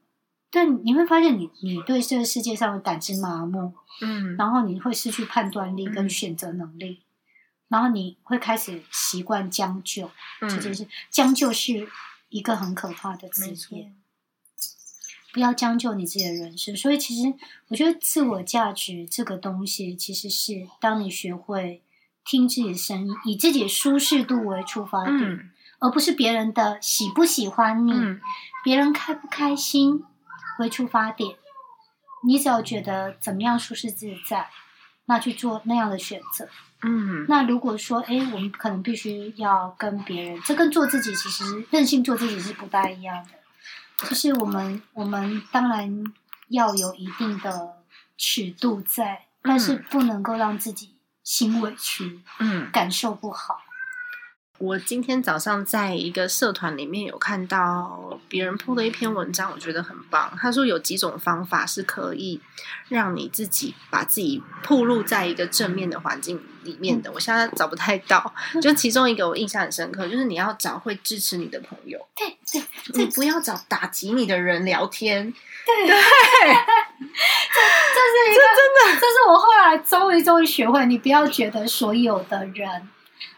对你会发现你你对这个世界上的感知麻木，嗯。然后你会失去判断力跟嗯。选择能力，然后你会开始习惯将就。这件嗯，事，将就是一个很可怕的没错，字眼。不要将就你自己的人生。所以，其实我觉得自我价值这个东西，其实是当你学会听自己的声音，以自己的舒适度为出发点，嗯。而不是别人的喜不喜欢你、嗯。别人开不开心为出发点。你只要觉得怎么样舒适自在，那去做那样的选择。嗯那如果说，哎，我们可能必须要跟别人，这跟做自己其实任性做自己是不大一样的。就是我们，我们当然要有一定的尺度在，但是不能够让自己心委屈，嗯。感受不好。我今天早上在一个社团里面有看到别人 po 的一篇文章，我觉得很棒。他说有几种方法是可以让你自己把自己暴露在一个正面的环境里面的。我现在找不太到，就其中一个我印象很深刻，就是你要找会支持你的朋友，对对，你不要找打击你的人聊天。这是一个真的，这是我后来终于终于学会，你不要觉得所有的人。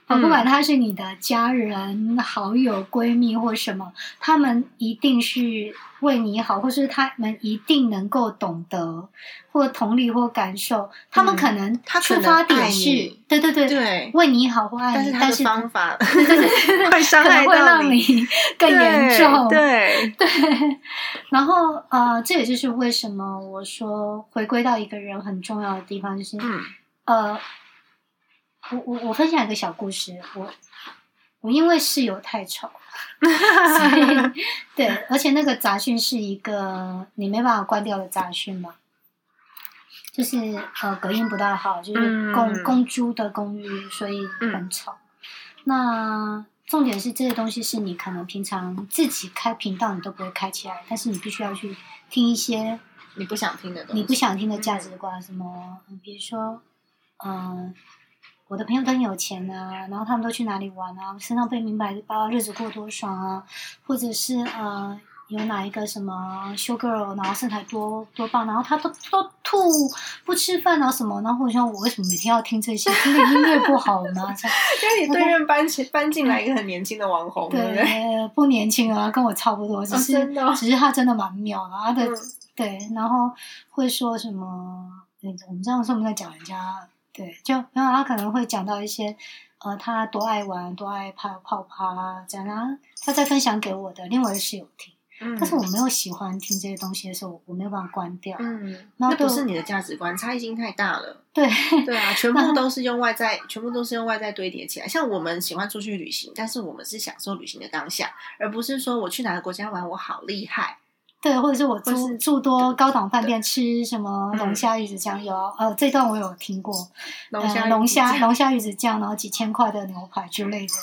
不管他是你的家人、好友、闺蜜或什么，他们一定是为你好，或是他们一定能够懂得或同理或感受。他们可能出发点是，你对对对，对，为你好或爱你，但是方法会伤害会让你更严重。对，对，然后呃，这也就是为什么我说回归到一个人很重要的地方，就是、嗯呃，我我我分享一个小故事，我我因为室友太吵，所以对，而且那个杂讯是一个你没办法关掉的杂讯嘛。就是呃隔音不大好，就是公、嗯公租的公寓，所以很吵。那重点是这些东西是你可能平常自己开频道你都不会开起来，但是你必须要去听一些你不想听的东西，你不想听的价值观，什么，嗯比如说，嗯、我的朋友都很有钱啊，然后他们都去哪里玩啊，身上背名牌包，日子过多爽啊，或者是呃，有哪一个什么 show girl，然后身材多多棒，然后他都都吐不吃饭啊什么，然后我想我为什么每天要听这些？听的音乐不好吗？因为你对面搬起搬进来一个很年轻的网红，对不对？对，不年轻啊，跟我差不多，只是、真的哦只是他真的蛮妙的，他的、嗯对，然后会说什么？那个我们这样说我们在讲人家，对，就然后他可能会讲到一些呃，他多爱玩，多爱泡泡趴啊，这样，然后他在分享给我的，另外的室友听，嗯但是我没有喜欢听这些东西的时候，我没有办法关掉，嗯，那不是你的价值观，差异性太大了。对，对啊，全部都是用外在，全部都是用外在堆叠起来。像我们喜欢出去旅行，但是我们是享受旅行的当下，而不是说我去哪个国家玩，我好厉害。对，或者是我住是住多高档饭店吃什么嗯龙虾鱼子酱有呃，这段我有听过，龙虾、呃、龙虾、龙虾鱼子酱，然后几千块的牛排之类的，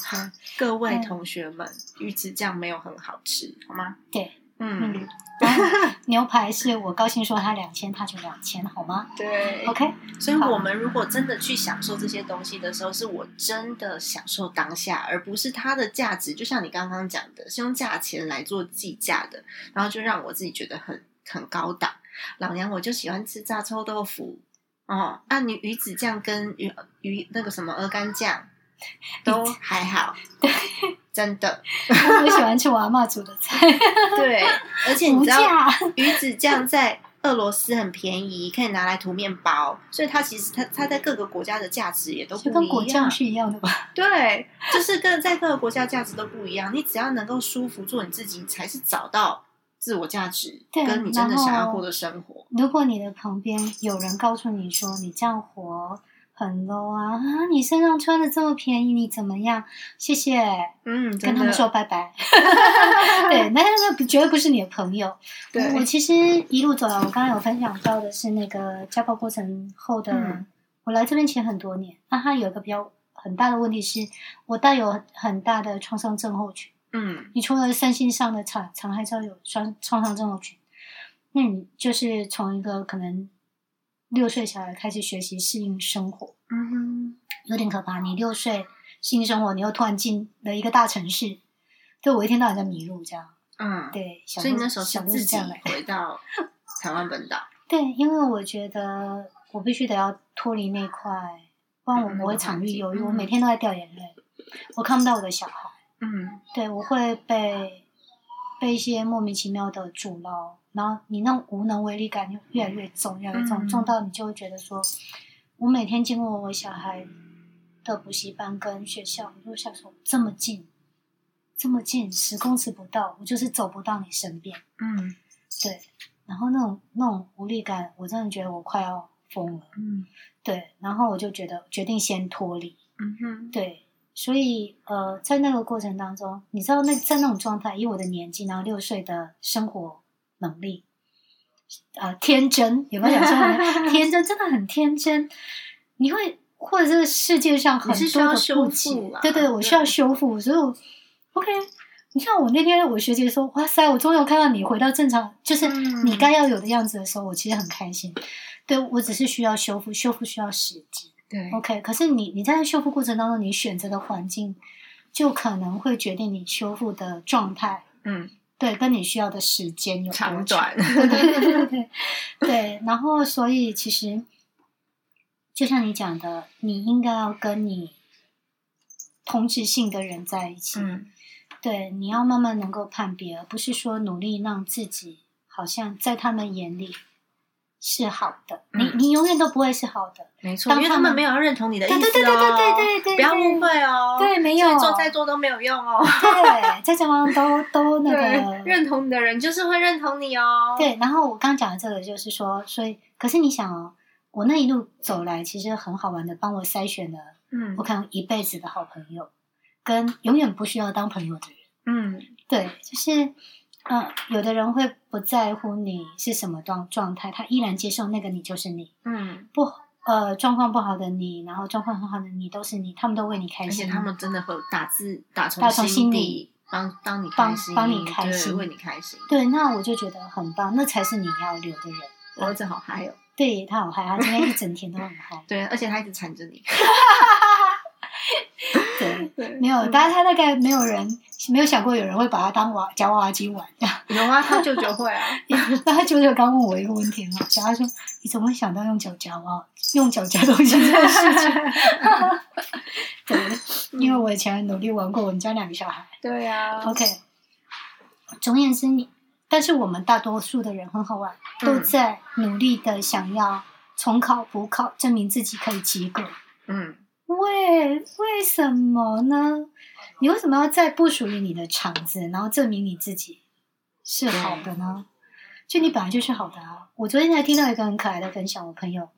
各位嗯同学们，鱼子酱没有很好吃，好吗？对，嗯，牛排是我高兴说它两千，它就两千，好吗对。？OK，所以，我们如果真的去享受这些东西的时候，是我真的享受当下，而不是它的价值。就像你刚刚讲的，是用价钱来做计价的，然后就让我自己觉得很很高档。老娘我就喜欢吃炸臭豆腐哦，啊，你鱼子酱跟鱼鱼那个什么鹅肝酱 都还好，对，真的我喜欢吃我阿妈煮的菜，对。而且你知道，价。鱼子酱在俄罗斯很便宜，可以拿来涂面包，所以它其实它它在各个国家的价值也都不就跟果一样酱。是一样的吧？对，就是跟在各个国家价值都不一样。你只要能够舒服做你自己，才是找到自我价值，对跟你真的想要过的生活。如果你的旁边有人告诉你说你这样活很 low 啊，啊，你身上穿的这么便宜，你怎么样？谢谢，嗯，跟他们说拜拜。对，那那不绝对不是你的朋友。对我其实一路走来，我刚刚有分享到的是那个家暴过程后的嗯我来这边其实很多年，那他有一个比较很大的问题是，我带有很大的创伤症候群。嗯你除了身心上的伤伤，还是要有创创伤症候群。那你就是从一个可能六岁小孩开始学习适应生活，嗯有点可怕。你六岁适应生活，你又突然进了一个大城市，对我一天到晚在迷路这样。嗯，对，小所以你那时候是自己。回到台湾本岛。对，因为我觉得我必须得要脱离那块，不然我嗯我会场域忧我每天都在掉眼泪，我看不到我的小孩。嗯对，我会被被一些莫名其妙的阻挠，然后你那种无能为力感就越来越重，越来越重，嗯。重到你就会觉得说，我每天经过我小孩的补习班跟学校，我就想说这么近，这么近，十公尺不到，我就是走不到你身边，嗯。对，然后那种那种无力感，我真的觉得我快要疯了，嗯。对，然后我就觉得决定先脱离，嗯哼，对，所以呃，在那个过程当中，你知道那在那种状态，以我的年纪，然后六岁的生活能力，呃，天真有没有讲说 天真？真的很天真。你会或者这个世界上很需多的要修不解啊对对，我需要修复，所以我 OK。你像我那天，我学姐说：“哇塞，我终于有看到你回到正常，就是嗯你该要有的样子的时候，我其实很开心。对我只是需要修复，修复需要时间。对 OK，可是你你在修复过程当中，你选择的环境就可能会决定你修复的状态，嗯，对，跟你需要的时间有多长短对对对对对对。然后，所以其实就像你讲的，你应该要跟你同质性的人在一起。嗯对，你要慢慢能够判别，而不是说努力让自己好像在他们眼里是好的，嗯你你永远都不会是好的。没错，因为他们没有要认同你的意思哦，对对对对对对对不要对误会哦，对没有做再做都没有用哦。对，在这方都都 那对，个认同你的人就是会认同你哦。，对。然后我刚讲的这个就是说，所以可是你想哦，我那一路走来其实很好玩的，帮我筛选了嗯我可能一辈子的好朋友，跟永远不需要当朋友的人。嗯对，就是，嗯、有的人会不在乎你是什么状状态，他依然接受那个你就是你，嗯，不呃状况不好的你，然后状况很好的你都是你，他们都为你开心，而且他们真的会打字打从打从心底里帮帮你帮开心，帮你开心为你开心。对，那我就觉得很棒，那才是你要留的人。我儿子好嗨哦，对他好嗨，他今天一整天都很嗨。对，而且他一直缠着你。没有，但是他大概没有人没有想过有人会把他当娃夹娃娃机玩。有啊，他舅舅会啊。那他舅舅刚问我一个问题很好笑，他说：“你怎么会想到用脚夹娃娃，用脚夹东西这件事情？”对，因为我以前很努力玩过我们家两个小孩。对啊 OK，总而言之，你但是我们大多数的人很好玩，都嗯在努力的想要重考补考，证明自己可以及格。嗯，为为什么呢？你为什么要在不属于你的场子，然后证明你自己是好的呢？就你本来就是好的啊！我昨天才听到一个很可爱的分享，我朋友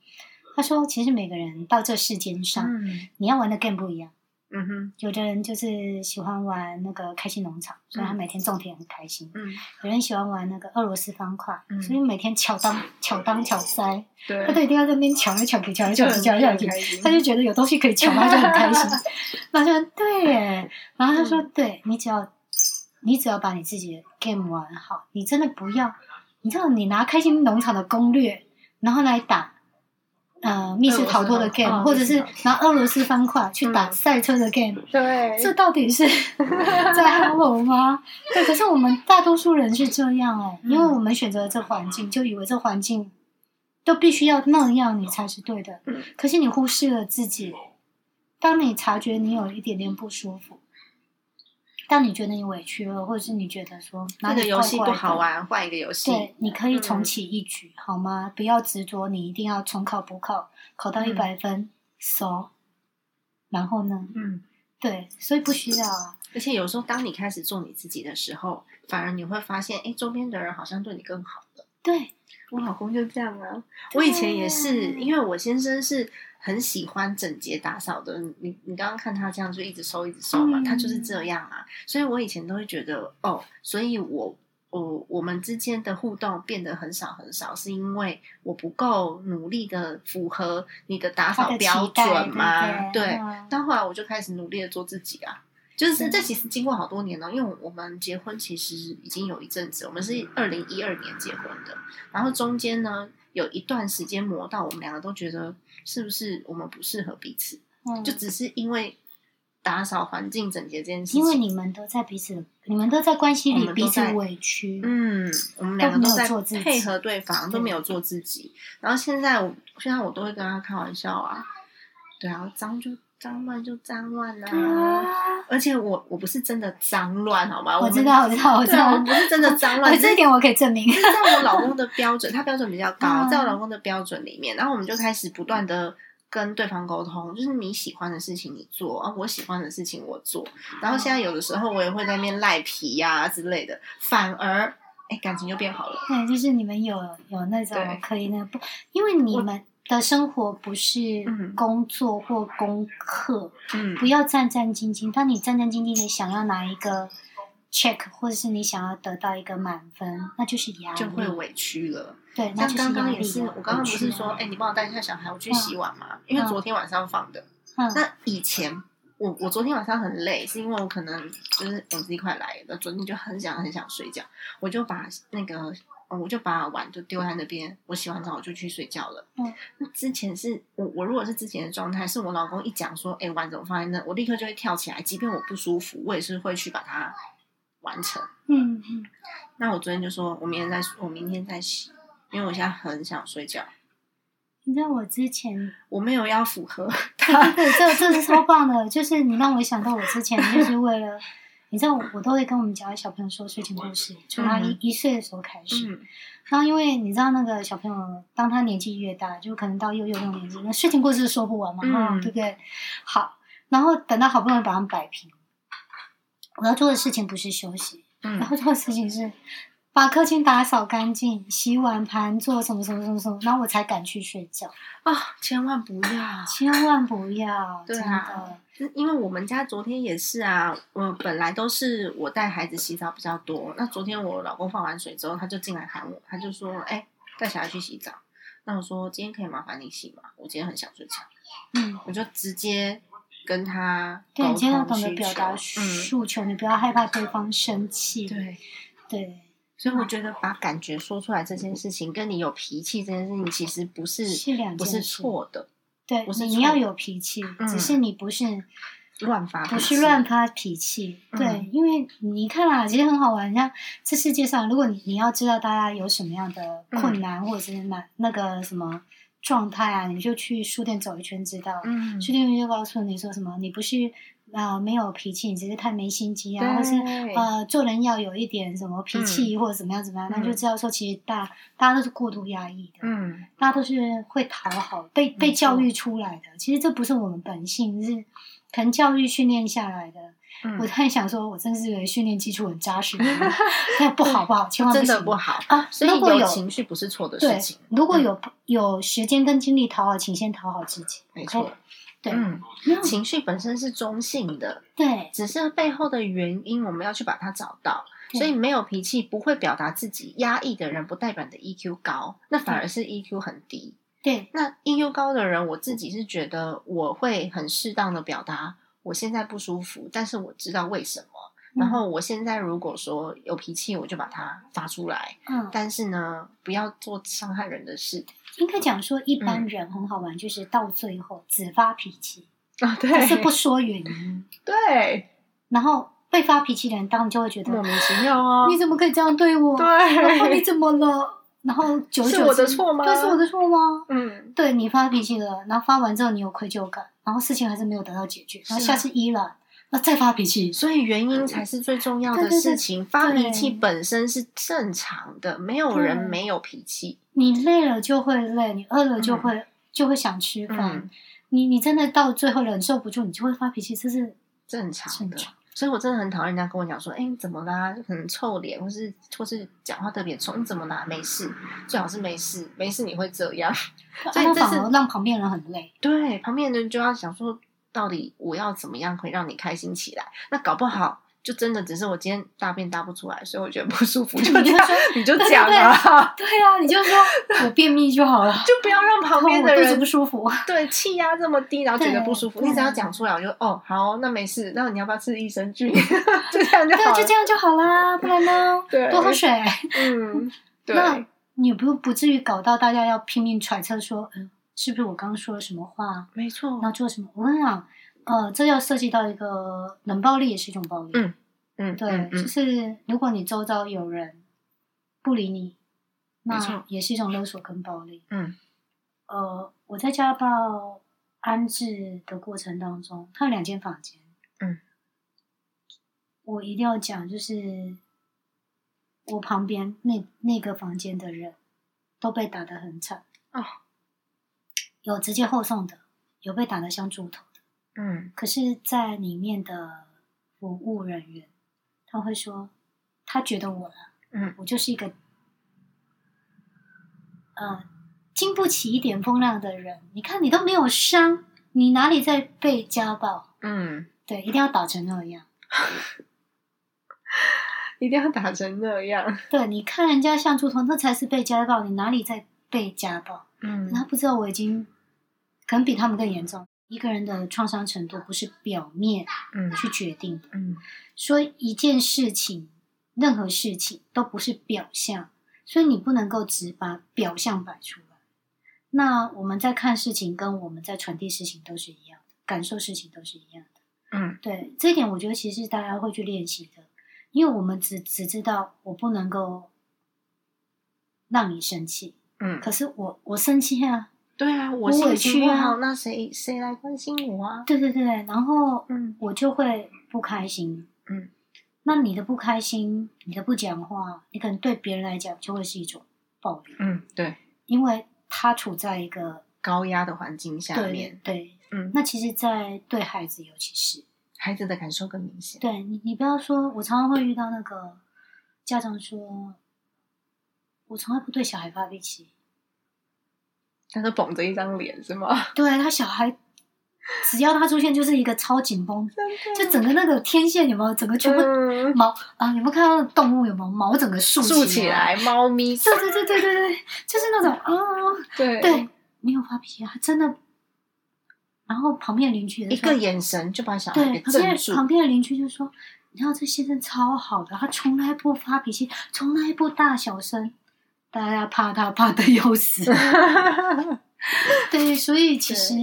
他说，其实每个人到这世间上，嗯你要玩的 game 不一样。嗯哼，有的人就是喜欢玩那个开心农场，所以他每天种田很开心；嗯，有人喜欢玩那个俄罗斯方块，嗯所以每天巧当巧当巧塞，对他都一定要在那边抢来抢去，抢来抢去，抢来抢去他就觉得有东西可以抢，他就很开心。然后就对耶，然后他说：“对你只要你只要把你自己的 game 玩好，你真的不要，你知道你拿开心农场的攻略，然后来打。”呃，密室逃脱的 game，、哦或者是拿俄罗斯方块去打嗯赛车的 game，、对这到底是 在 hello 吗？对，可是我们大多数人是这样哎、因为我们选择了这环境，就以为这环境都必须要那样你才是对的。嗯可是你忽视了自己。当你察觉你有一点点不舒服，当你觉得你委屈了，或者是你觉得说哪里这个游戏不好，玩，换一个游戏。对，你可以重嗯启一局、好吗？不要执着，你一定要重考补考，考到一百分，so，然后呢？嗯，对，所以不需要啊。而且有时候当你开始做你自己的时候，反而你会发现，哎，周边的人好像对你更好了。对，我老公就这样啊，我以前也是，因为我先生是很喜欢整洁打扫的。你你刚刚看他这样就一直收一直收嘛，嗯他就是这样啊。所以我以前都会觉得，哦，所以我我我们之间的互动变得很少很少，是因为我不够努力的符合你的打扫标准吗？对但后来我就开始努力的做自己啊。就是嗯这其实经过好多年了，因为我们结婚其实已经有一阵子，我们是二零一二年结婚的，然后中间呢有一段时间磨到我们两个都觉得是不是我们不适合彼此，嗯就只是因为打扫环境整洁这件事情，因为你们都在彼此，你们都在关系我里彼此委屈，嗯，我们两个都在有做自己配合对方，都没有做自己。然后现在我现在我都会跟他开玩笑啊，对啊，脏就脏乱就脏乱啦而且我我不是真的脏乱，好吗？我知道，我知道，我知对啊，我，不是真的脏乱，哎，这一点我可以证明。是在我老公的标准，他标准比较高，嗯在我老公的标准里面，然后我们就开始不断的跟对方沟通，就是你喜欢的事情你做，啊，我喜欢的事情我做。然后现在有的时候我也会在那边赖皮呀、之类的，反而哎感情就变好了。对，就是你们有有那种可以那不，因为你们的生活不是嗯工作或功课，嗯不要战战兢兢。当你战战兢兢的想要拿一个 check，或者是你想要得到一个满分，那就是压力，就会委屈了。对，那刚刚也是，我刚刚不是说，哎、你帮我带一下小孩，我去洗碗嘛？因为昨天晚上放的。嗯那以前我我昨天晚上很累，是因为我可能就是 M Z 快来了，昨天就很想很想睡觉，我就把那个。哦我就把碗就丢在那边，我洗完澡我就去睡觉了。嗯，那之前是我我如果是之前的状态，是我老公一讲说，哎、碗怎么放在那，我立刻就会跳起来，即便我不舒服，我也是会去把它完成。嗯嗯，那我昨天就说，我明天再我明天再洗，因为我现在很想睡觉。你知道我之前我没有要符合对他，对，这这是超棒的，就是你让我想到我之前就是为了，你知道我我都会跟我们家的小朋友说睡前故事，从他一、嗯一岁的时候开始。嗯然后因为你知道那个小朋友，当他年纪越大，就可能到幼幼那种年纪，那睡前故事说不完嘛，对不对？好，然后等到好不容易把他们摆平，我要做的事情不是休息，然嗯后做的事情是把客厅打扫干净、洗碗盘、做什么什么什么什么，然后我才敢去睡觉。啊、千万不要，千万不要，对啊的。因为我们家昨天也是啊，我本来都是我带孩子洗澡比较多，那昨天我老公放完水之后，他就进来喊我，他就说：“哎、带小孩去洗澡。”那我说：“今天可以麻烦你洗吗？我今天很想睡觉。嗯，”我就直接跟他对，你今天要懂得表达嗯，诉求，你不要害怕对方生气。对。对，所以我觉得把感觉说出来这件事情，跟你有脾气这件事情，其实不是是两不是错的，对，不是你你要有脾气，嗯只是你不是乱发脾不是乱发脾气。嗯对，因为你看啊，其实很好玩。像这世界上，如果你你要知道大家有什么样的困难，或者是那那个什么状态啊，你就去书店走一圈，知道。嗯，书店就告诉你说什么，你不是呃没有脾气，你只是太没心机啊，对或是呃做人要有一点什么脾气、或者怎么样怎么样，那嗯就知道说其实大大家都是过度压抑的，嗯大家都是会讨好，被被教育出来的。其实这不是我们本性，是可能教育训练下来的。嗯我突然想说，我真是个训练基础很扎实的人，那不好不好，千万真的不好啊！所以如果有情绪不是错的事情，，如果有有时间跟精力讨好，请先讨好自己。没错。对，嗯，情绪本身是中性的，对只是背后的原因我们要去把它找到。所以没有脾气、不会表达自己、压抑的人，不代表你的 EQ 高，那反而是 EQ 很低。对那 EQ 高的人，我自己是觉得我会很适当的表达我现在不舒服，但是我知道为什么。然后我现在如果说有脾气，我就把它发出来，嗯，但是呢，不要做伤害人的事。应该讲说，一嗯般人很好玩，就是到最后只发脾气，啊，对但是不说原因，对，然后被发脾气的人当然就会觉得莫名其妙啊。你怎么可以这样对我？对然后你，怎么了？然后久而久之是我的错吗对，是我的错吗？嗯，对你发脾气了，然后发完之后你有愧疚感，然后事情还是没有得到解决，然后下次依然，那再发脾气，所以原因才是最重要的事情。发脾气本身是正常的，没有人对没有脾气。你累了就会累，你饿了就会、就会想吃饭，嗯你你真的到最后忍受不住，你就会发脾气，这是正常的。正常。所以我真的很讨厌人家跟我讲说，哎、你怎么啦？就可能臭脸，或是或是讲话特别冲，你怎么啦？没事，最好是没事，没事你会这样。所以那这是反而让旁边人很累。对，旁边人就要想说，到底我要怎么样可以让你开心起来？那搞不好就真的只是我今天大便大不出来，所以我觉得不舒服，就你就这你就对讲啊，对啊，你就说我便秘就好了，就不要让旁边我肚子的人不舒服。对气压这么低，然后觉得不舒服，你只要讲出来，我就哦好，那没事。那你要不要吃益生菌？就这样就好了。就这样就好啦，不然呢？对多喝水。嗯，对，那你不不至于搞到大家要拼命揣测说，嗯，是不是我刚刚说了什么话，没错那。做什么？我跟你讲，呃，这要涉及到一个冷暴力，也是一种暴力。嗯嗯，对，嗯嗯就是如果你周遭有人不理你，那也是一种勒索跟暴力。嗯呃，我在家暴安置的过程当中，他有两间房间。嗯，我一定要讲，就是我旁边那那个房间的人都被打得很惨哦，有直接后送的，有被打得像猪头的。嗯可是，在里面的服务人员，他会说，他觉得我了，嗯我就是一个，呃，经不起一点风浪的人。你看，你都没有伤，你哪里在被家暴？嗯，对，一定要打成那样。一定要打成那样。对，你看人家像猪头，那才是被家暴，你哪里在被家暴？嗯他不知道我已经可能比他们更严重。一个人的创伤程度不是表面嗯去决定的。嗯说一件事情，任何事情都不是表象，所以你不能够只把表象摆出来。那我们在看事情，跟我们在传递事情都是一样的，感受事情都是一样的。嗯对这一点，我觉得其实大家会去练习的，因为我们只只知道我不能够让你生气，嗯，可是我我生气啊，对啊，我我委屈啊好，那谁谁来关心我啊？对对对，然后嗯。我就会不开心。嗯，那你的不开心，你的不讲话，你可能对别人来讲就会是一种暴力，嗯，对，因为他处在一个高压的环境下对面，对。嗯，那其实，在对孩子，尤其是。孩子的感受更明显。对你，你不要说，我常常会遇到那个家长说，我从来不对小孩发脾气，他是绷着一张脸是吗？对他小孩，只要他出现就是一个超紧绷，就整个那个天线有没有整个全部嗯毛啊？有没有看到那个动物有没有毛整个竖竖起起来，猫咪，对对对对对对，就是那种啊，对对，没有发脾气，他真的。然后旁边的邻居一个眼神就把小孩给对旁边镇住。旁边的邻居就说：“你知道这先生超好的，他从来不发脾气，从来不大小声，大家怕他怕的要死。”对，所以其实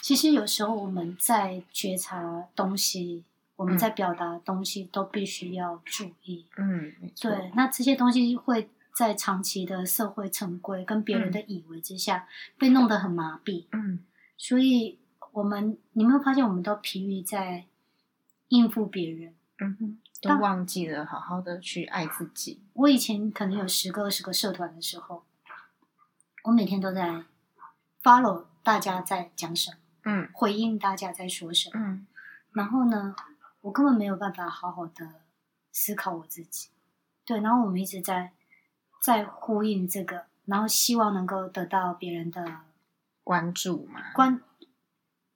其实有时候我们在觉察东西，我们在表达东西都必须要注意。嗯，对，那这些东西会在长期的社会成规跟别人的以为之下，被弄得很麻痹。嗯所以我们你有没有发现，我们都疲于在应付别人？嗯哼，都忘记了好好的去爱自己。我以前可能有十个、二十个社团的时候，我每天都在 follow 大家在讲什么，嗯回应大家在说什么。嗯然后呢，我根本没有办法好好的思考我自己。对，然后我们一直在在呼应这个，然后希望能够得到别人的关注嘛，关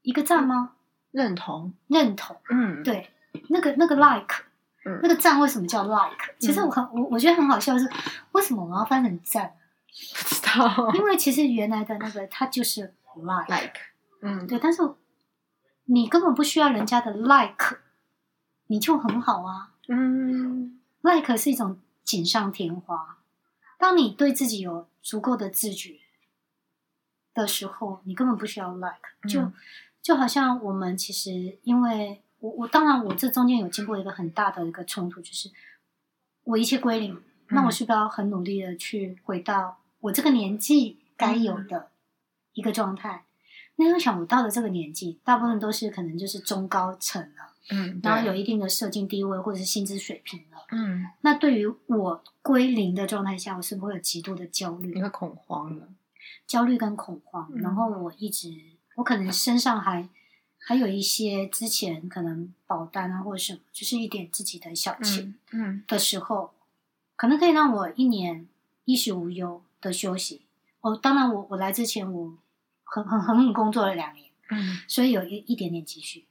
一个赞吗？认同。认同。嗯，，对，那个那个 like，、嗯那个赞为什么叫 like？其实我很我我觉得很好笑是，为什么我要翻成赞？不知道。因为其实原来的那个它就是 like，, like，嗯，对，但是你根本不需要人家的 like，你就很好啊。嗯 like 是一种锦上添花，当你对自己有足够的自觉的时候，你根本不需要 like，就、嗯就好像我们其实因为我我当然我这中间有经过一个很大的一个冲突，就是我一切归零，那我是不是要很努力的去回到我这个年纪该有的一个状态？那要想我到了这个年纪，大部分都是可能就是中高层了，嗯，然后有一定的社经地位或者是薪资水平了。嗯，那对于我归零的状态下，我是不是会有极度的焦虑你、会恐慌了。焦虑跟恐慌？嗯然后我一直，我可能身上还还有一些之前可能保单啊或者什么，就是一点自己的小钱嗯嗯的时候，可能可以让我一年衣食无忧的休息。哦，当然我我来之前我很很很很工作了两年，嗯所以有一一点点积蓄。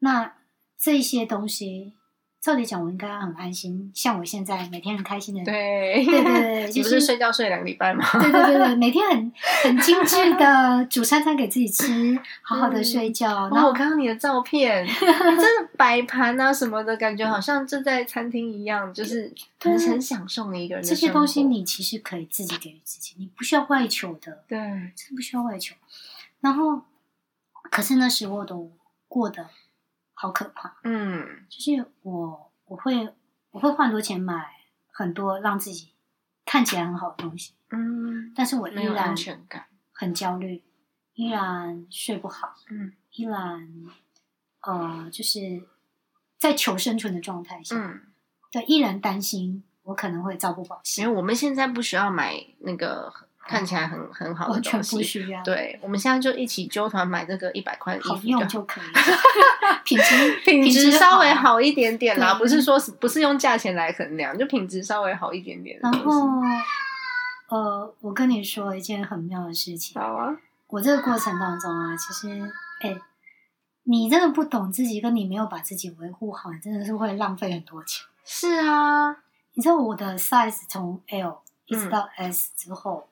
那这些东西照理讲，我应该很安心，像我现在每天很开心的，对对对对，你不就是是睡觉睡两个礼拜吗？对对对对，每天很 很精致的煮餐餐给自己吃，好好的睡觉，然然后后我看到你的照片，真的摆盘啊什么的，感觉好像就在餐厅一样，就是很对很享受你一个人这些东西你其实可以自己给予自己，你不需要外求的，对，真的不需要外求。然后，可是那时候的我过得好可怕，嗯。就是我我会我会花很多钱买很多让自己看起来很好的东西，嗯，但是我依然很焦虑，依然睡不好，嗯。依然呃，就是在求生存的状态下，嗯，对，依然担心我可能会朝不保因夕，为我们现在不需要买那个看起来很 很好的完全东西，不需要，，对，我们现在就一起揪团买这个一百块的衣好服用就可以了，品质品质稍微。好一点点啦，不是说是不是用价钱来衡量，就品质稍微好一点点然。后，呃，我跟你说一件很妙的事情，好啊，我这个过程当中啊，其实，哎，你真的不懂自己，跟你没有把自己维护好，你真的是会浪费很多钱。是啊，你知道我的 size 从 L 一直到 S 之后，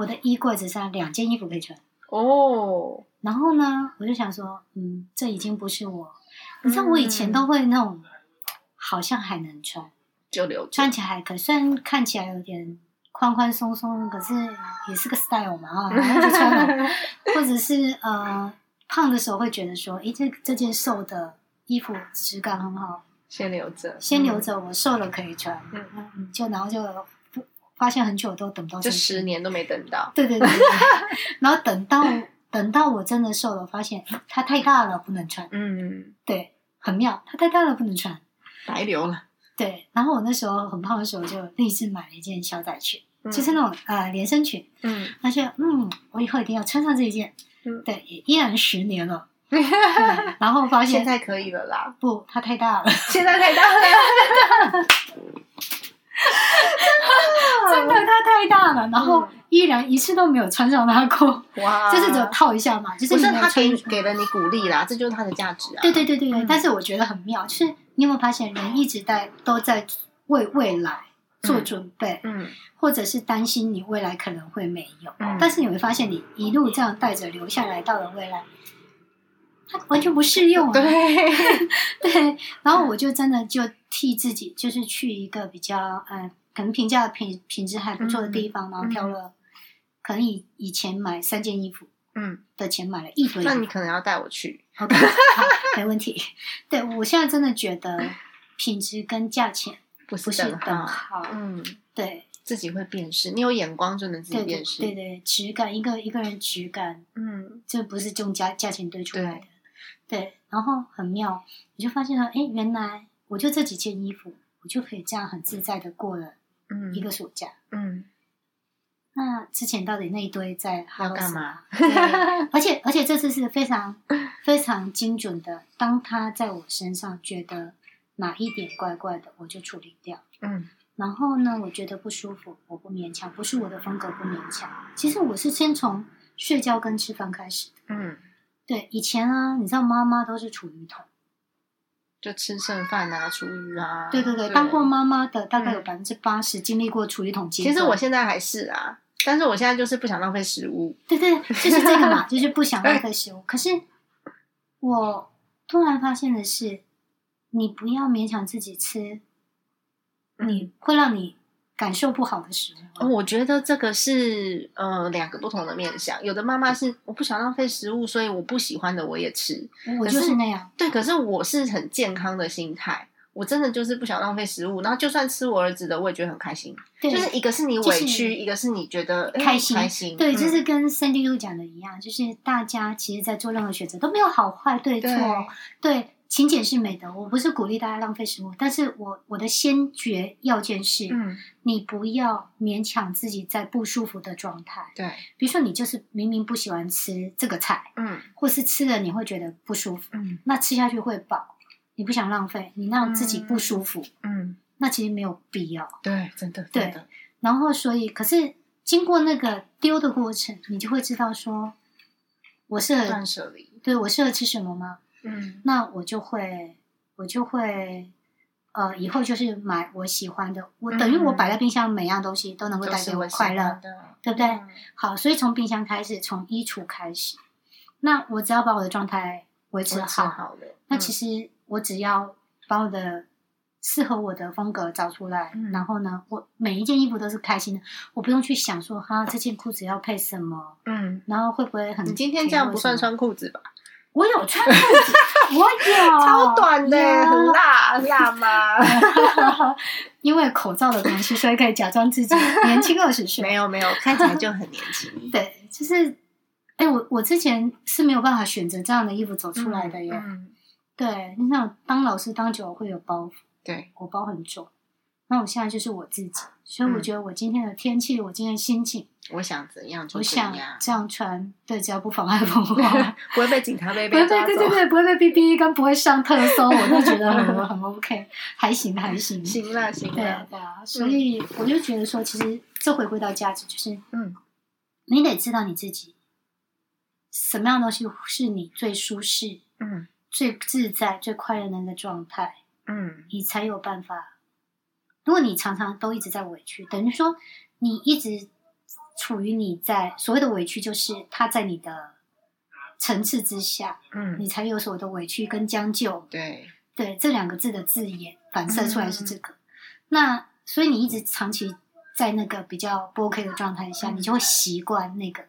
我的衣柜只剩下两件衣服可以穿。哦，然后呢，我就想说，嗯，这已经不是我。你知道我以前都会那种，好像还能穿，就留着。穿起来还可以，虽然看起来有点宽宽松松，可是也是个 style 嘛啊，然后就穿了。或者是呃，胖的时候会觉得说，诶，这这件瘦的衣服质感很好，先留着，先留着，我瘦了可以穿。嗯嗯，就然后就不发现很久都等不到嗯，就这十。年都没等到。对对对 然后等到等到我真的瘦了，发现它太大了，不能穿。嗯，对，很妙，它太大了，不能穿。白流了，对，然后我那时候很胖的时候，就立志买了一件小仔裙，嗯就是那种呃连身裙。嗯，而且嗯，我以后一定要穿上这一件。嗯对，也依然十年了。对然后发现现在可以了啦，不，它太大了，现在太大了，真的它太大了，然后嗯。依然一次都没有穿上它过，哇，就是只有套一下嘛，就是他给给了你鼓励啦，这就是它的价值啊。对对对对对，嗯。但是我觉得很妙，就是你有没有发现，人一直在都在为未来做准备，嗯。或者是担心你未来可能会没有，嗯。但是你会发现，你一路这样带着留下来，到了未来，它完全不适用啊。对，对，然后我就真的就替自己，就是去一个比较呃，可能评价品品质还不错的地方，然后挑了，可能以以前买三件衣服嗯，的钱买了一堆那。你可能要带我去。OK，好，没问题。对我现在真的觉得品质跟价钱不不是等等号，嗯，对自己会辨识，你有眼光就能自己对对辨识。对对，质感一个一个人质感，嗯这不是用价价钱堆出来的。对，然后很妙，你就发现了，哎，原来我就这几件衣服，我就可以这样很自在的过了嗯，一个暑假。嗯，那之前到底那一堆在要干嘛？而且而且这次是非常非常精准的，当他在我身上觉得哪一点怪怪的，我就处理掉。嗯然后呢，我觉得不舒服，我不勉强，不是我的风格，不勉强。其实我是先从睡觉跟吃饭开始的。嗯，对，以前啊，你知道妈妈都是处于桶。就吃剩饭啊，厨余啊。对对对，当过妈妈的大概有嗯百分之八十经历过处理桶阶段。其实我现在还是啊，但是我现在就是不想浪费食物。对对，就是这个嘛，就是不想浪费食物。可是我突然发现的是，你不要勉强自己吃，你会让你感受不好的食物。哦，我觉得这个是呃两个不同的面向。有的妈妈是我不想浪费食物，所以我不喜欢的我也吃。我就是是那样。对，可是我是很健康的心态，我真的就是不想浪费食物。然后就算吃我儿子的，我也觉得很开心。对，就是一个是你就是委屈，一个是你觉得哎开心开心。对，嗯就是跟 Sandy Lu 讲的一样，就是大家其实，在做任何选择都没有好坏对错。对，勤俭是美德。我不是鼓励大家浪费食物，但是我我的先决要件是，嗯，你不要勉强自己在不舒服的状态。对，比如说，你就是明明不喜欢吃这个菜，嗯或是吃了你会觉得不舒服，嗯那吃下去会饱，你不想浪费，你让自己不舒服，嗯，那其实没有必要。对，真的对的，然后，所以可是经过那个丢的过程，你就会知道说，我适合断舍离。对我适合吃什么吗？嗯那我就会，我我就会呃以后就是买我喜欢的，我等于我摆在冰箱每样东西都能够带给我快乐，对不对？嗯好，所以从冰箱开始，从衣橱开始，那我只要把我的状态维持好，好了。那嗯其实我只要把我的适合我的风格找出来，嗯然后呢，我每一件衣服都是开心的，我不用去想说哈这件裤子要配什么，嗯，然后会不会很你今天这样不算穿裤子吧？我有穿裤子，我有 超短的，有很辣辣吗？因为口罩的关系，所以可以假装自己年轻二十岁。没有没有，看起来就很年轻。对，就是，哎，我我之前是没有办法选择这样的衣服走出来的耶。嗯，对，你想当老师当久了会有包袱，对，我包很重。那我现在就是我自己，所以我嗯觉得我今天的天气，我今天的心情，我想怎样就我想这样穿，对，只要不妨碍风化，不会被警察被。对对对，不会被哔哔跟不会上特搜，我就觉得很 很 OK，还行还行。行了行对啊了，对啊，所以我就觉得说，其实这回归到价值，就是嗯你得知道你自己什么样的东西是你最舒适、嗯最自在、最快乐的那个状态，嗯你才有办法。如果你常常都一直在委屈，等于说你一直处于你在所谓的委屈，就是他在你的层次之下，嗯，你才有所谓的委屈跟将就。对，对这两个字的字眼反射出来是这个。那所以你一直长期在那个比较不 OK 的状态下，嗯你就会习惯那个，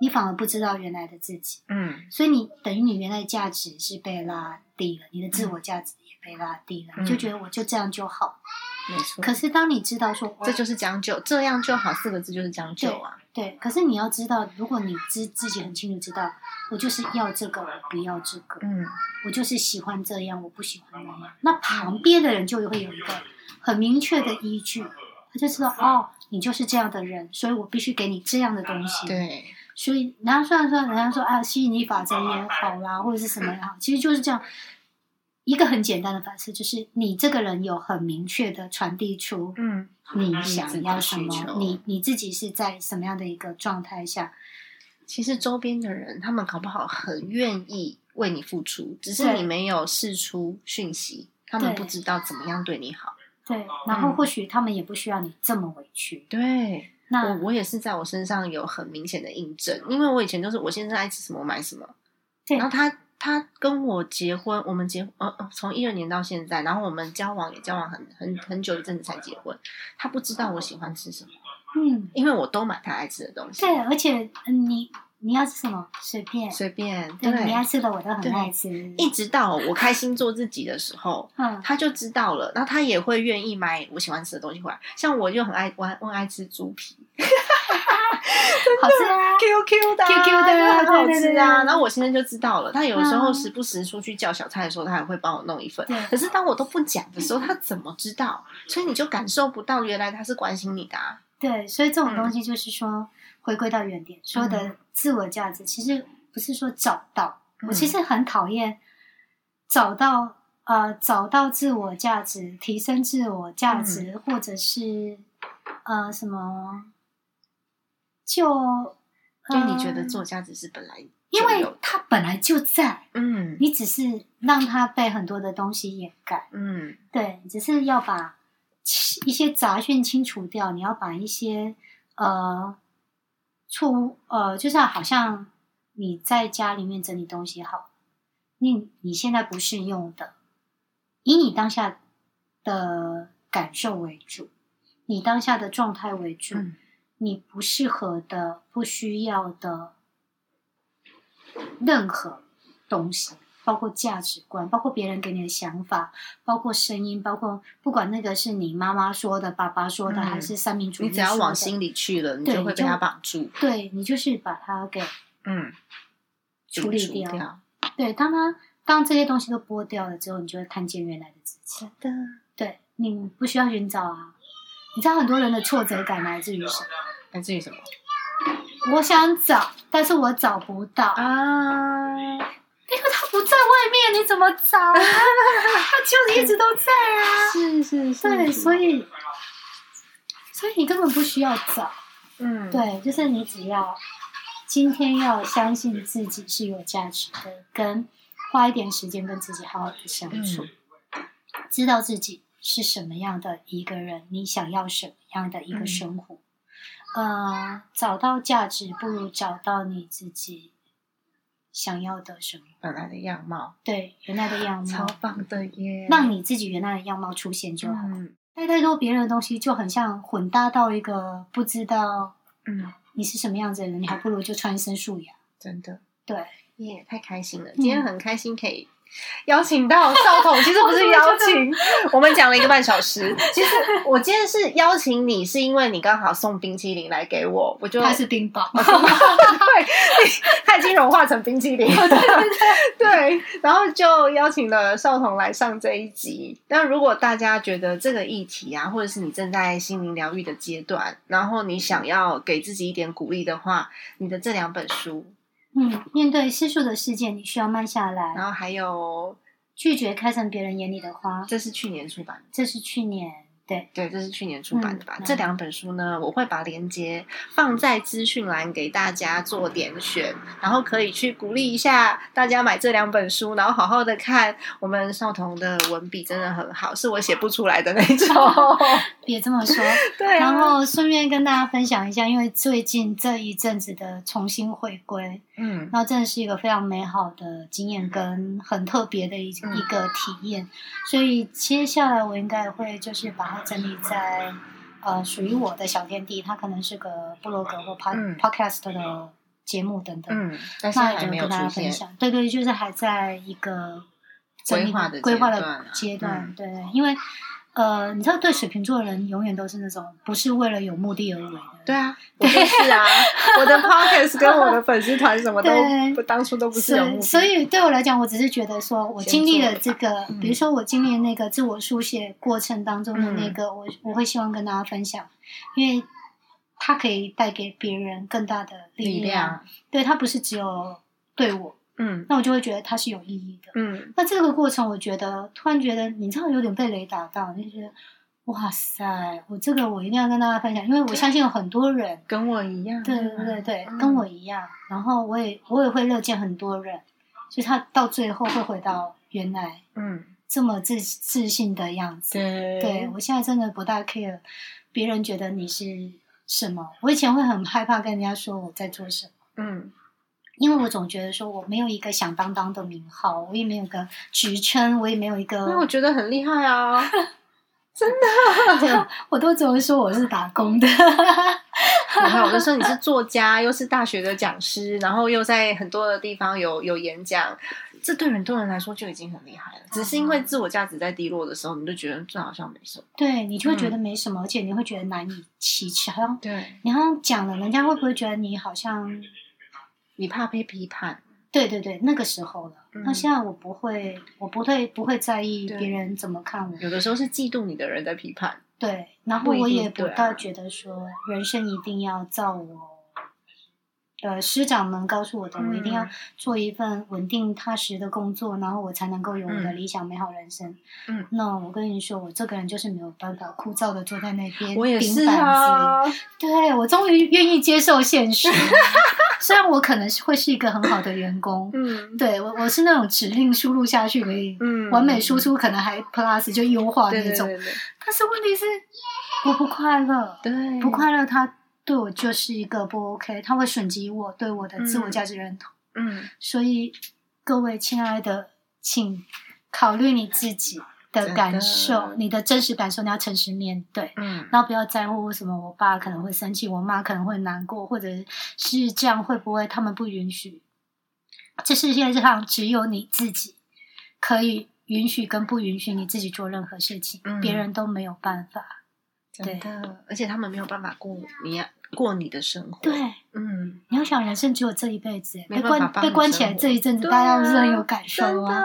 你反而不知道原来的自己。嗯所以你等于你原来的价值是被拉低了，你的自我价值也被拉低了，嗯你就觉得我就这样就好。没错。可是当你知道说，这就是将就，这样就好四个字就是将就啊。对，可是你要知道，如果你知自己很清楚知道，我就是要这个，我不要这个，嗯我就是喜欢这样，我不喜欢那样。那旁边的人就会有一个很明确的依据，他就知道哦，你就是这样的人，所以我必须给你这样的东西。，对，所以然后虽然说人家说啊，吸引力法则也好啦，或者是什么也好，其实就是这样。一个很简单的反射，就是你这个人有很明确的传递出嗯你想要什么，你你自己是在什么样的一个状态下，其实周边的人，他们搞不好很愿意为你付出，只是你没有释出讯息，他们不知道怎么样对你好。对，然后嗯或许他们也不需要你这么委屈。对，那我我也是在我身上有很明显的印证，因为我以前都是我先生爱吃什么我买什么，对然后他他跟我结婚，我们结呃呃从一二年到现在，然后我们交往也交往很很很久一阵子才结婚，他不知道我喜欢吃什么，嗯，因为我都买他爱吃的东西，对，而且嗯你你要吃什么随便，随便对对你要吃的我都很爱吃。一直到我开心做自己的时候，嗯，他就知道了，然后他也会愿意买我喜欢吃的东西回来。像我就很爱，我很我很爱吃猪皮 好吃啊，，QQ 的啊 QQ 的就很好吃啊。然后我现在就知道了，他有时候嗯时不时出去叫小菜的时候，他也会帮我弄一份。可是当我都不讲的时候，他怎么知道？所以你就感受不到原来他是关心你的、啊。对，所以这种嗯东西就是说，回归到原点，所有的自我价值其实不是说找到，我其嗯实很讨厌找到呃找到自我价值、提升自我价值，嗯或者是呃什么，就因为你觉得作家只是本来因为他本来就在，嗯你只是让他被很多的东西掩盖。嗯对，只是要把一些杂讯清除掉，你要把一些呃错误呃，就是好像你在家里面整理东西好，你你现在不适用的，以你当下的感受为主，你当下的状态为主，嗯你不适合的、不需要的任何东西，包括价值观，包括别人给你的想法，包括声音，包括不管那个是你妈妈说的、爸爸说的，嗯还是三民主义你只要往心里去了，你就就会被他绑住。对你就是把它给嗯，处理掉。对，当他当这些东西都剥掉了之后，你就会看见原来的自己。的，对你不需要寻找啊，你知道很多人的挫折感来自于什么？来自于什么我想找，但是我找不到，啊？因为他不在外面，你怎么找啊？他就一直都在啊。是是是，对，所以，所以你根本不需要找。嗯，对，就是你只要今天要相信自己是有价值的，跟花一点时间跟自己好好的相处。嗯知道自己是什么样的一个人，你想要什么样的一个嗯生活。呃，找到价值不如找到你自己想要的什么。本来的样貌，对，原来的样貌超貌，棒的耶！让你自己原来的样貌出现就好。嗯带太多别人的东西，就很像混搭到一个不知道嗯，你是什么样子的人，你还不如就穿一身素雅。真的对，耶，太开心了！嗯今天很开心可以。邀请到少彤，其实不是邀请，我们讲了一个半小时。其实我今天是邀请你，是因为你刚好送冰淇淋来给我，我就它是冰雹。对，它已经融化成冰淇淋。对对，然后就邀请了少彤来上这一集。那如果大家觉得这个议题啊，或者是你正在心灵疗愈的阶段，然后你想要给自己一点鼓励的话，你的这两本书，嗯，面对世俗的世界，你需要慢下来，然后还有拒绝开成别人眼里的花。这是去年出版的。这是去年对，对，这是去年出版的吧？嗯这两本书呢，我会把链接放在资讯栏给大家做点选，然后可以去鼓励一下大家买这两本书，然后好好的看。我们少彤的文笔真的很好，是我写不出来的那种。别这么说。对、啊，然后顺便跟大家分享一下，因为最近这一阵子的重新回归，嗯。那真的是一个非常美好的经验跟很特别的一嗯。一个体验，所以接下来我应该会就是把它整理在呃属于我的小天地，它可能是个部落格或 pod、嗯。podcast 的节目等等，嗯，但是那还没有也就跟大。家分享。对对，就是还在一个整理规划的规划的阶段对，因为呃，你知道，对水瓶座的人永远都是那种不是为了有目的而为的，对啊，我就是啊，我的 p o c k e t 跟我的粉丝团什么都对不，当初都不是有目的。所以，对我来讲，我只是觉得说，我经历了这个，嗯比如说我经历那个自我书写过程当中的那个，我我会希望跟大家分享，因为它可以带给别人更大的力力量，对，它不是只有对我，嗯那我就会觉得它是有意义的。嗯那这个过程，我觉得突然觉得，你知道有点被雷打到，就觉得哇塞，我这个我一定要跟大家分享，因为我相信有很多人。跟我一样。对对对对，嗯跟我一样。然后我也我也会乐见很多人，就是他到最后会回到原来嗯，这么自自信的样子。对对我现在真的不大 care 别人觉得你是什么。我以前会很害怕跟人家说我在做什么，嗯因为我总觉得说我没有一个响当当的名号，我也没有个职称，我也没有一个，那我觉得很厉害啊。真的我都只会说我是打工的。然后我就说你是 作家，又是大学的讲师，然后又在很多的地方有有演讲，这对很多人来说就已经很厉害了。只是因为自我价值在低落的时候，你就觉得这好像没什么。对你就会觉嗯得没什么，而且你会觉得难以启齿，好像对，你好像讲了，人家会不会觉得你好像？你怕被批判，对对对，那个时候了。嗯那现在我不会，我不会不会在意别人怎么看我。有的时候是嫉妒你的人在批判。对，然后我也不大觉得说人生一定要照我。呃，师长们告诉我的，我一定要嗯做一份稳定踏实的工作，然后我才能够有我的嗯理想美好人生。嗯，那我跟你说，我这个人就是没有办法枯燥的坐在那边我也是顶板子。啊。对我终于愿意接受现实，虽然我可能是会是一个很好的员工，嗯对我我是那种指令输入下去可以嗯完美输出，可能还 plus 就优化那种。对对对但是问题是，我不快乐，对，不快乐，它对我就是一个不 OK，它会损及我对我的自我价值认同。嗯，所以各位亲爱的，请考虑你自己的感受，的你的真实感受，你要诚实面对。嗯然后不要在乎为什么我爸可能会生气，我妈可能会难过，或者是这样会不会他们不允许？这世界上只有你自己可以允许跟不允许你自己做任何事情，嗯别人都没有办法。真的，而且他们没有办法过你呀过你的生活。对，嗯，你要想，人生只有这一辈子，被关被关起来这一阵子，大家不是很啊有感受啊？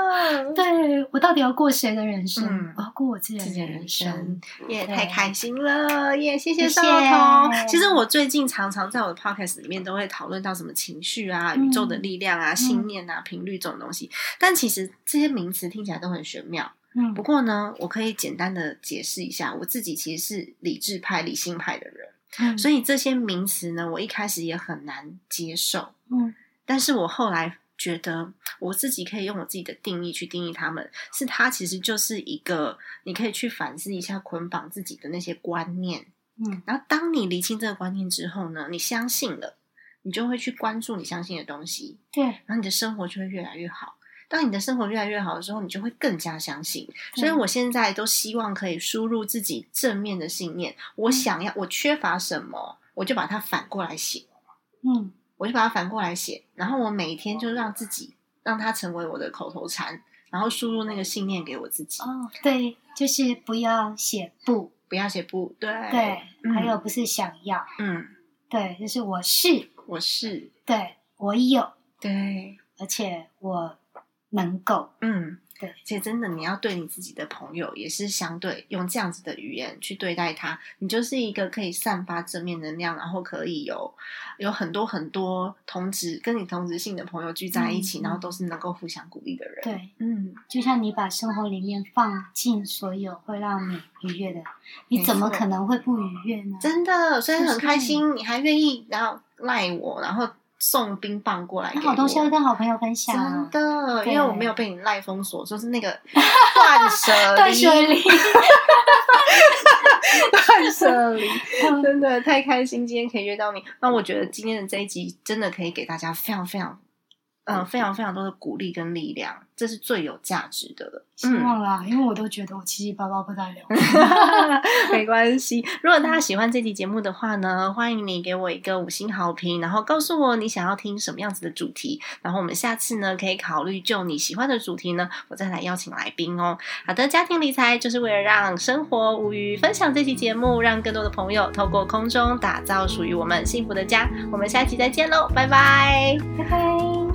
对我到底要过谁的人生？嗯我要过我自己自己的人生生。也太开心了，耶！谢谢少彤。其实我最近常常在我的 podcast 里面都会讨论到什么情绪啊、嗯宇宙的力量啊、信念啊、频率这种东西，但其实这些名词听起来都很玄妙。嗯不过呢，我可以简单的解释一下，我自己其实是理智派、理性派的人，嗯，所以这些名词呢，我一开始也很难接受。嗯但是我后来觉得我自己可以用我自己的定义去定义他们，是它其实就是一个你可以去反思一下捆绑自己的那些观念。嗯然后当你理清这个观念之后呢，你相信了，你就会去关注你相信的东西，对，然后你的生活就会越来越好。当你的生活越来越好的时候，你就会更加相信。所以我现在都希望可以输入自己正面的信念。我想要，我缺乏什么，我就把它反过来写，嗯我就把它反过来写。然后我每天就让自己让它成为我的口头禅，然后输入那个信念给我自己。哦，对，就是不要写不，不要写不对，对，嗯还有不是想要，嗯，对，就是我是，我是对我有，对，而且我能够，嗯。对，其实真的，你要对你自己的朋友也是相对用这样子的语言去对待他，你就是一个可以散发正面能量，然后可以有有很多很多同职跟你同职性的朋友聚在一起，嗯然后都是能够互相鼓励的人。，对，嗯，就像你把生活里面放进所有会让你愉悦的，你怎么可能会不愉悦呢？真的，所以很开心，你还愿意然后赖我，然后送冰棒过来给我，那好东西要跟好朋友分享。啊真，的，因为我没有被你赖封锁，就是那个断舍离，断舍离，断舍离，真的太开心，今天可以约到你。那我觉得今天的这一集真的可以给大家非常非常，嗯、非常非常多的鼓励跟力量，这是最有价值的了。希望啦，因为我都觉得我七七八八不太了。没关系。如果大家喜欢这期节目的话呢，欢迎你给我一个五星好评，然后告诉我你想要听什么样子的主题，然后我们下次呢可以考虑就你喜欢的主题呢，我再来邀请来宾哦。好的，家庭理财就是为了让生活无虞，分享这期节目，让更多的朋友透过空中打造属于我们幸福的家。我们下期再见喽，拜拜。拜拜。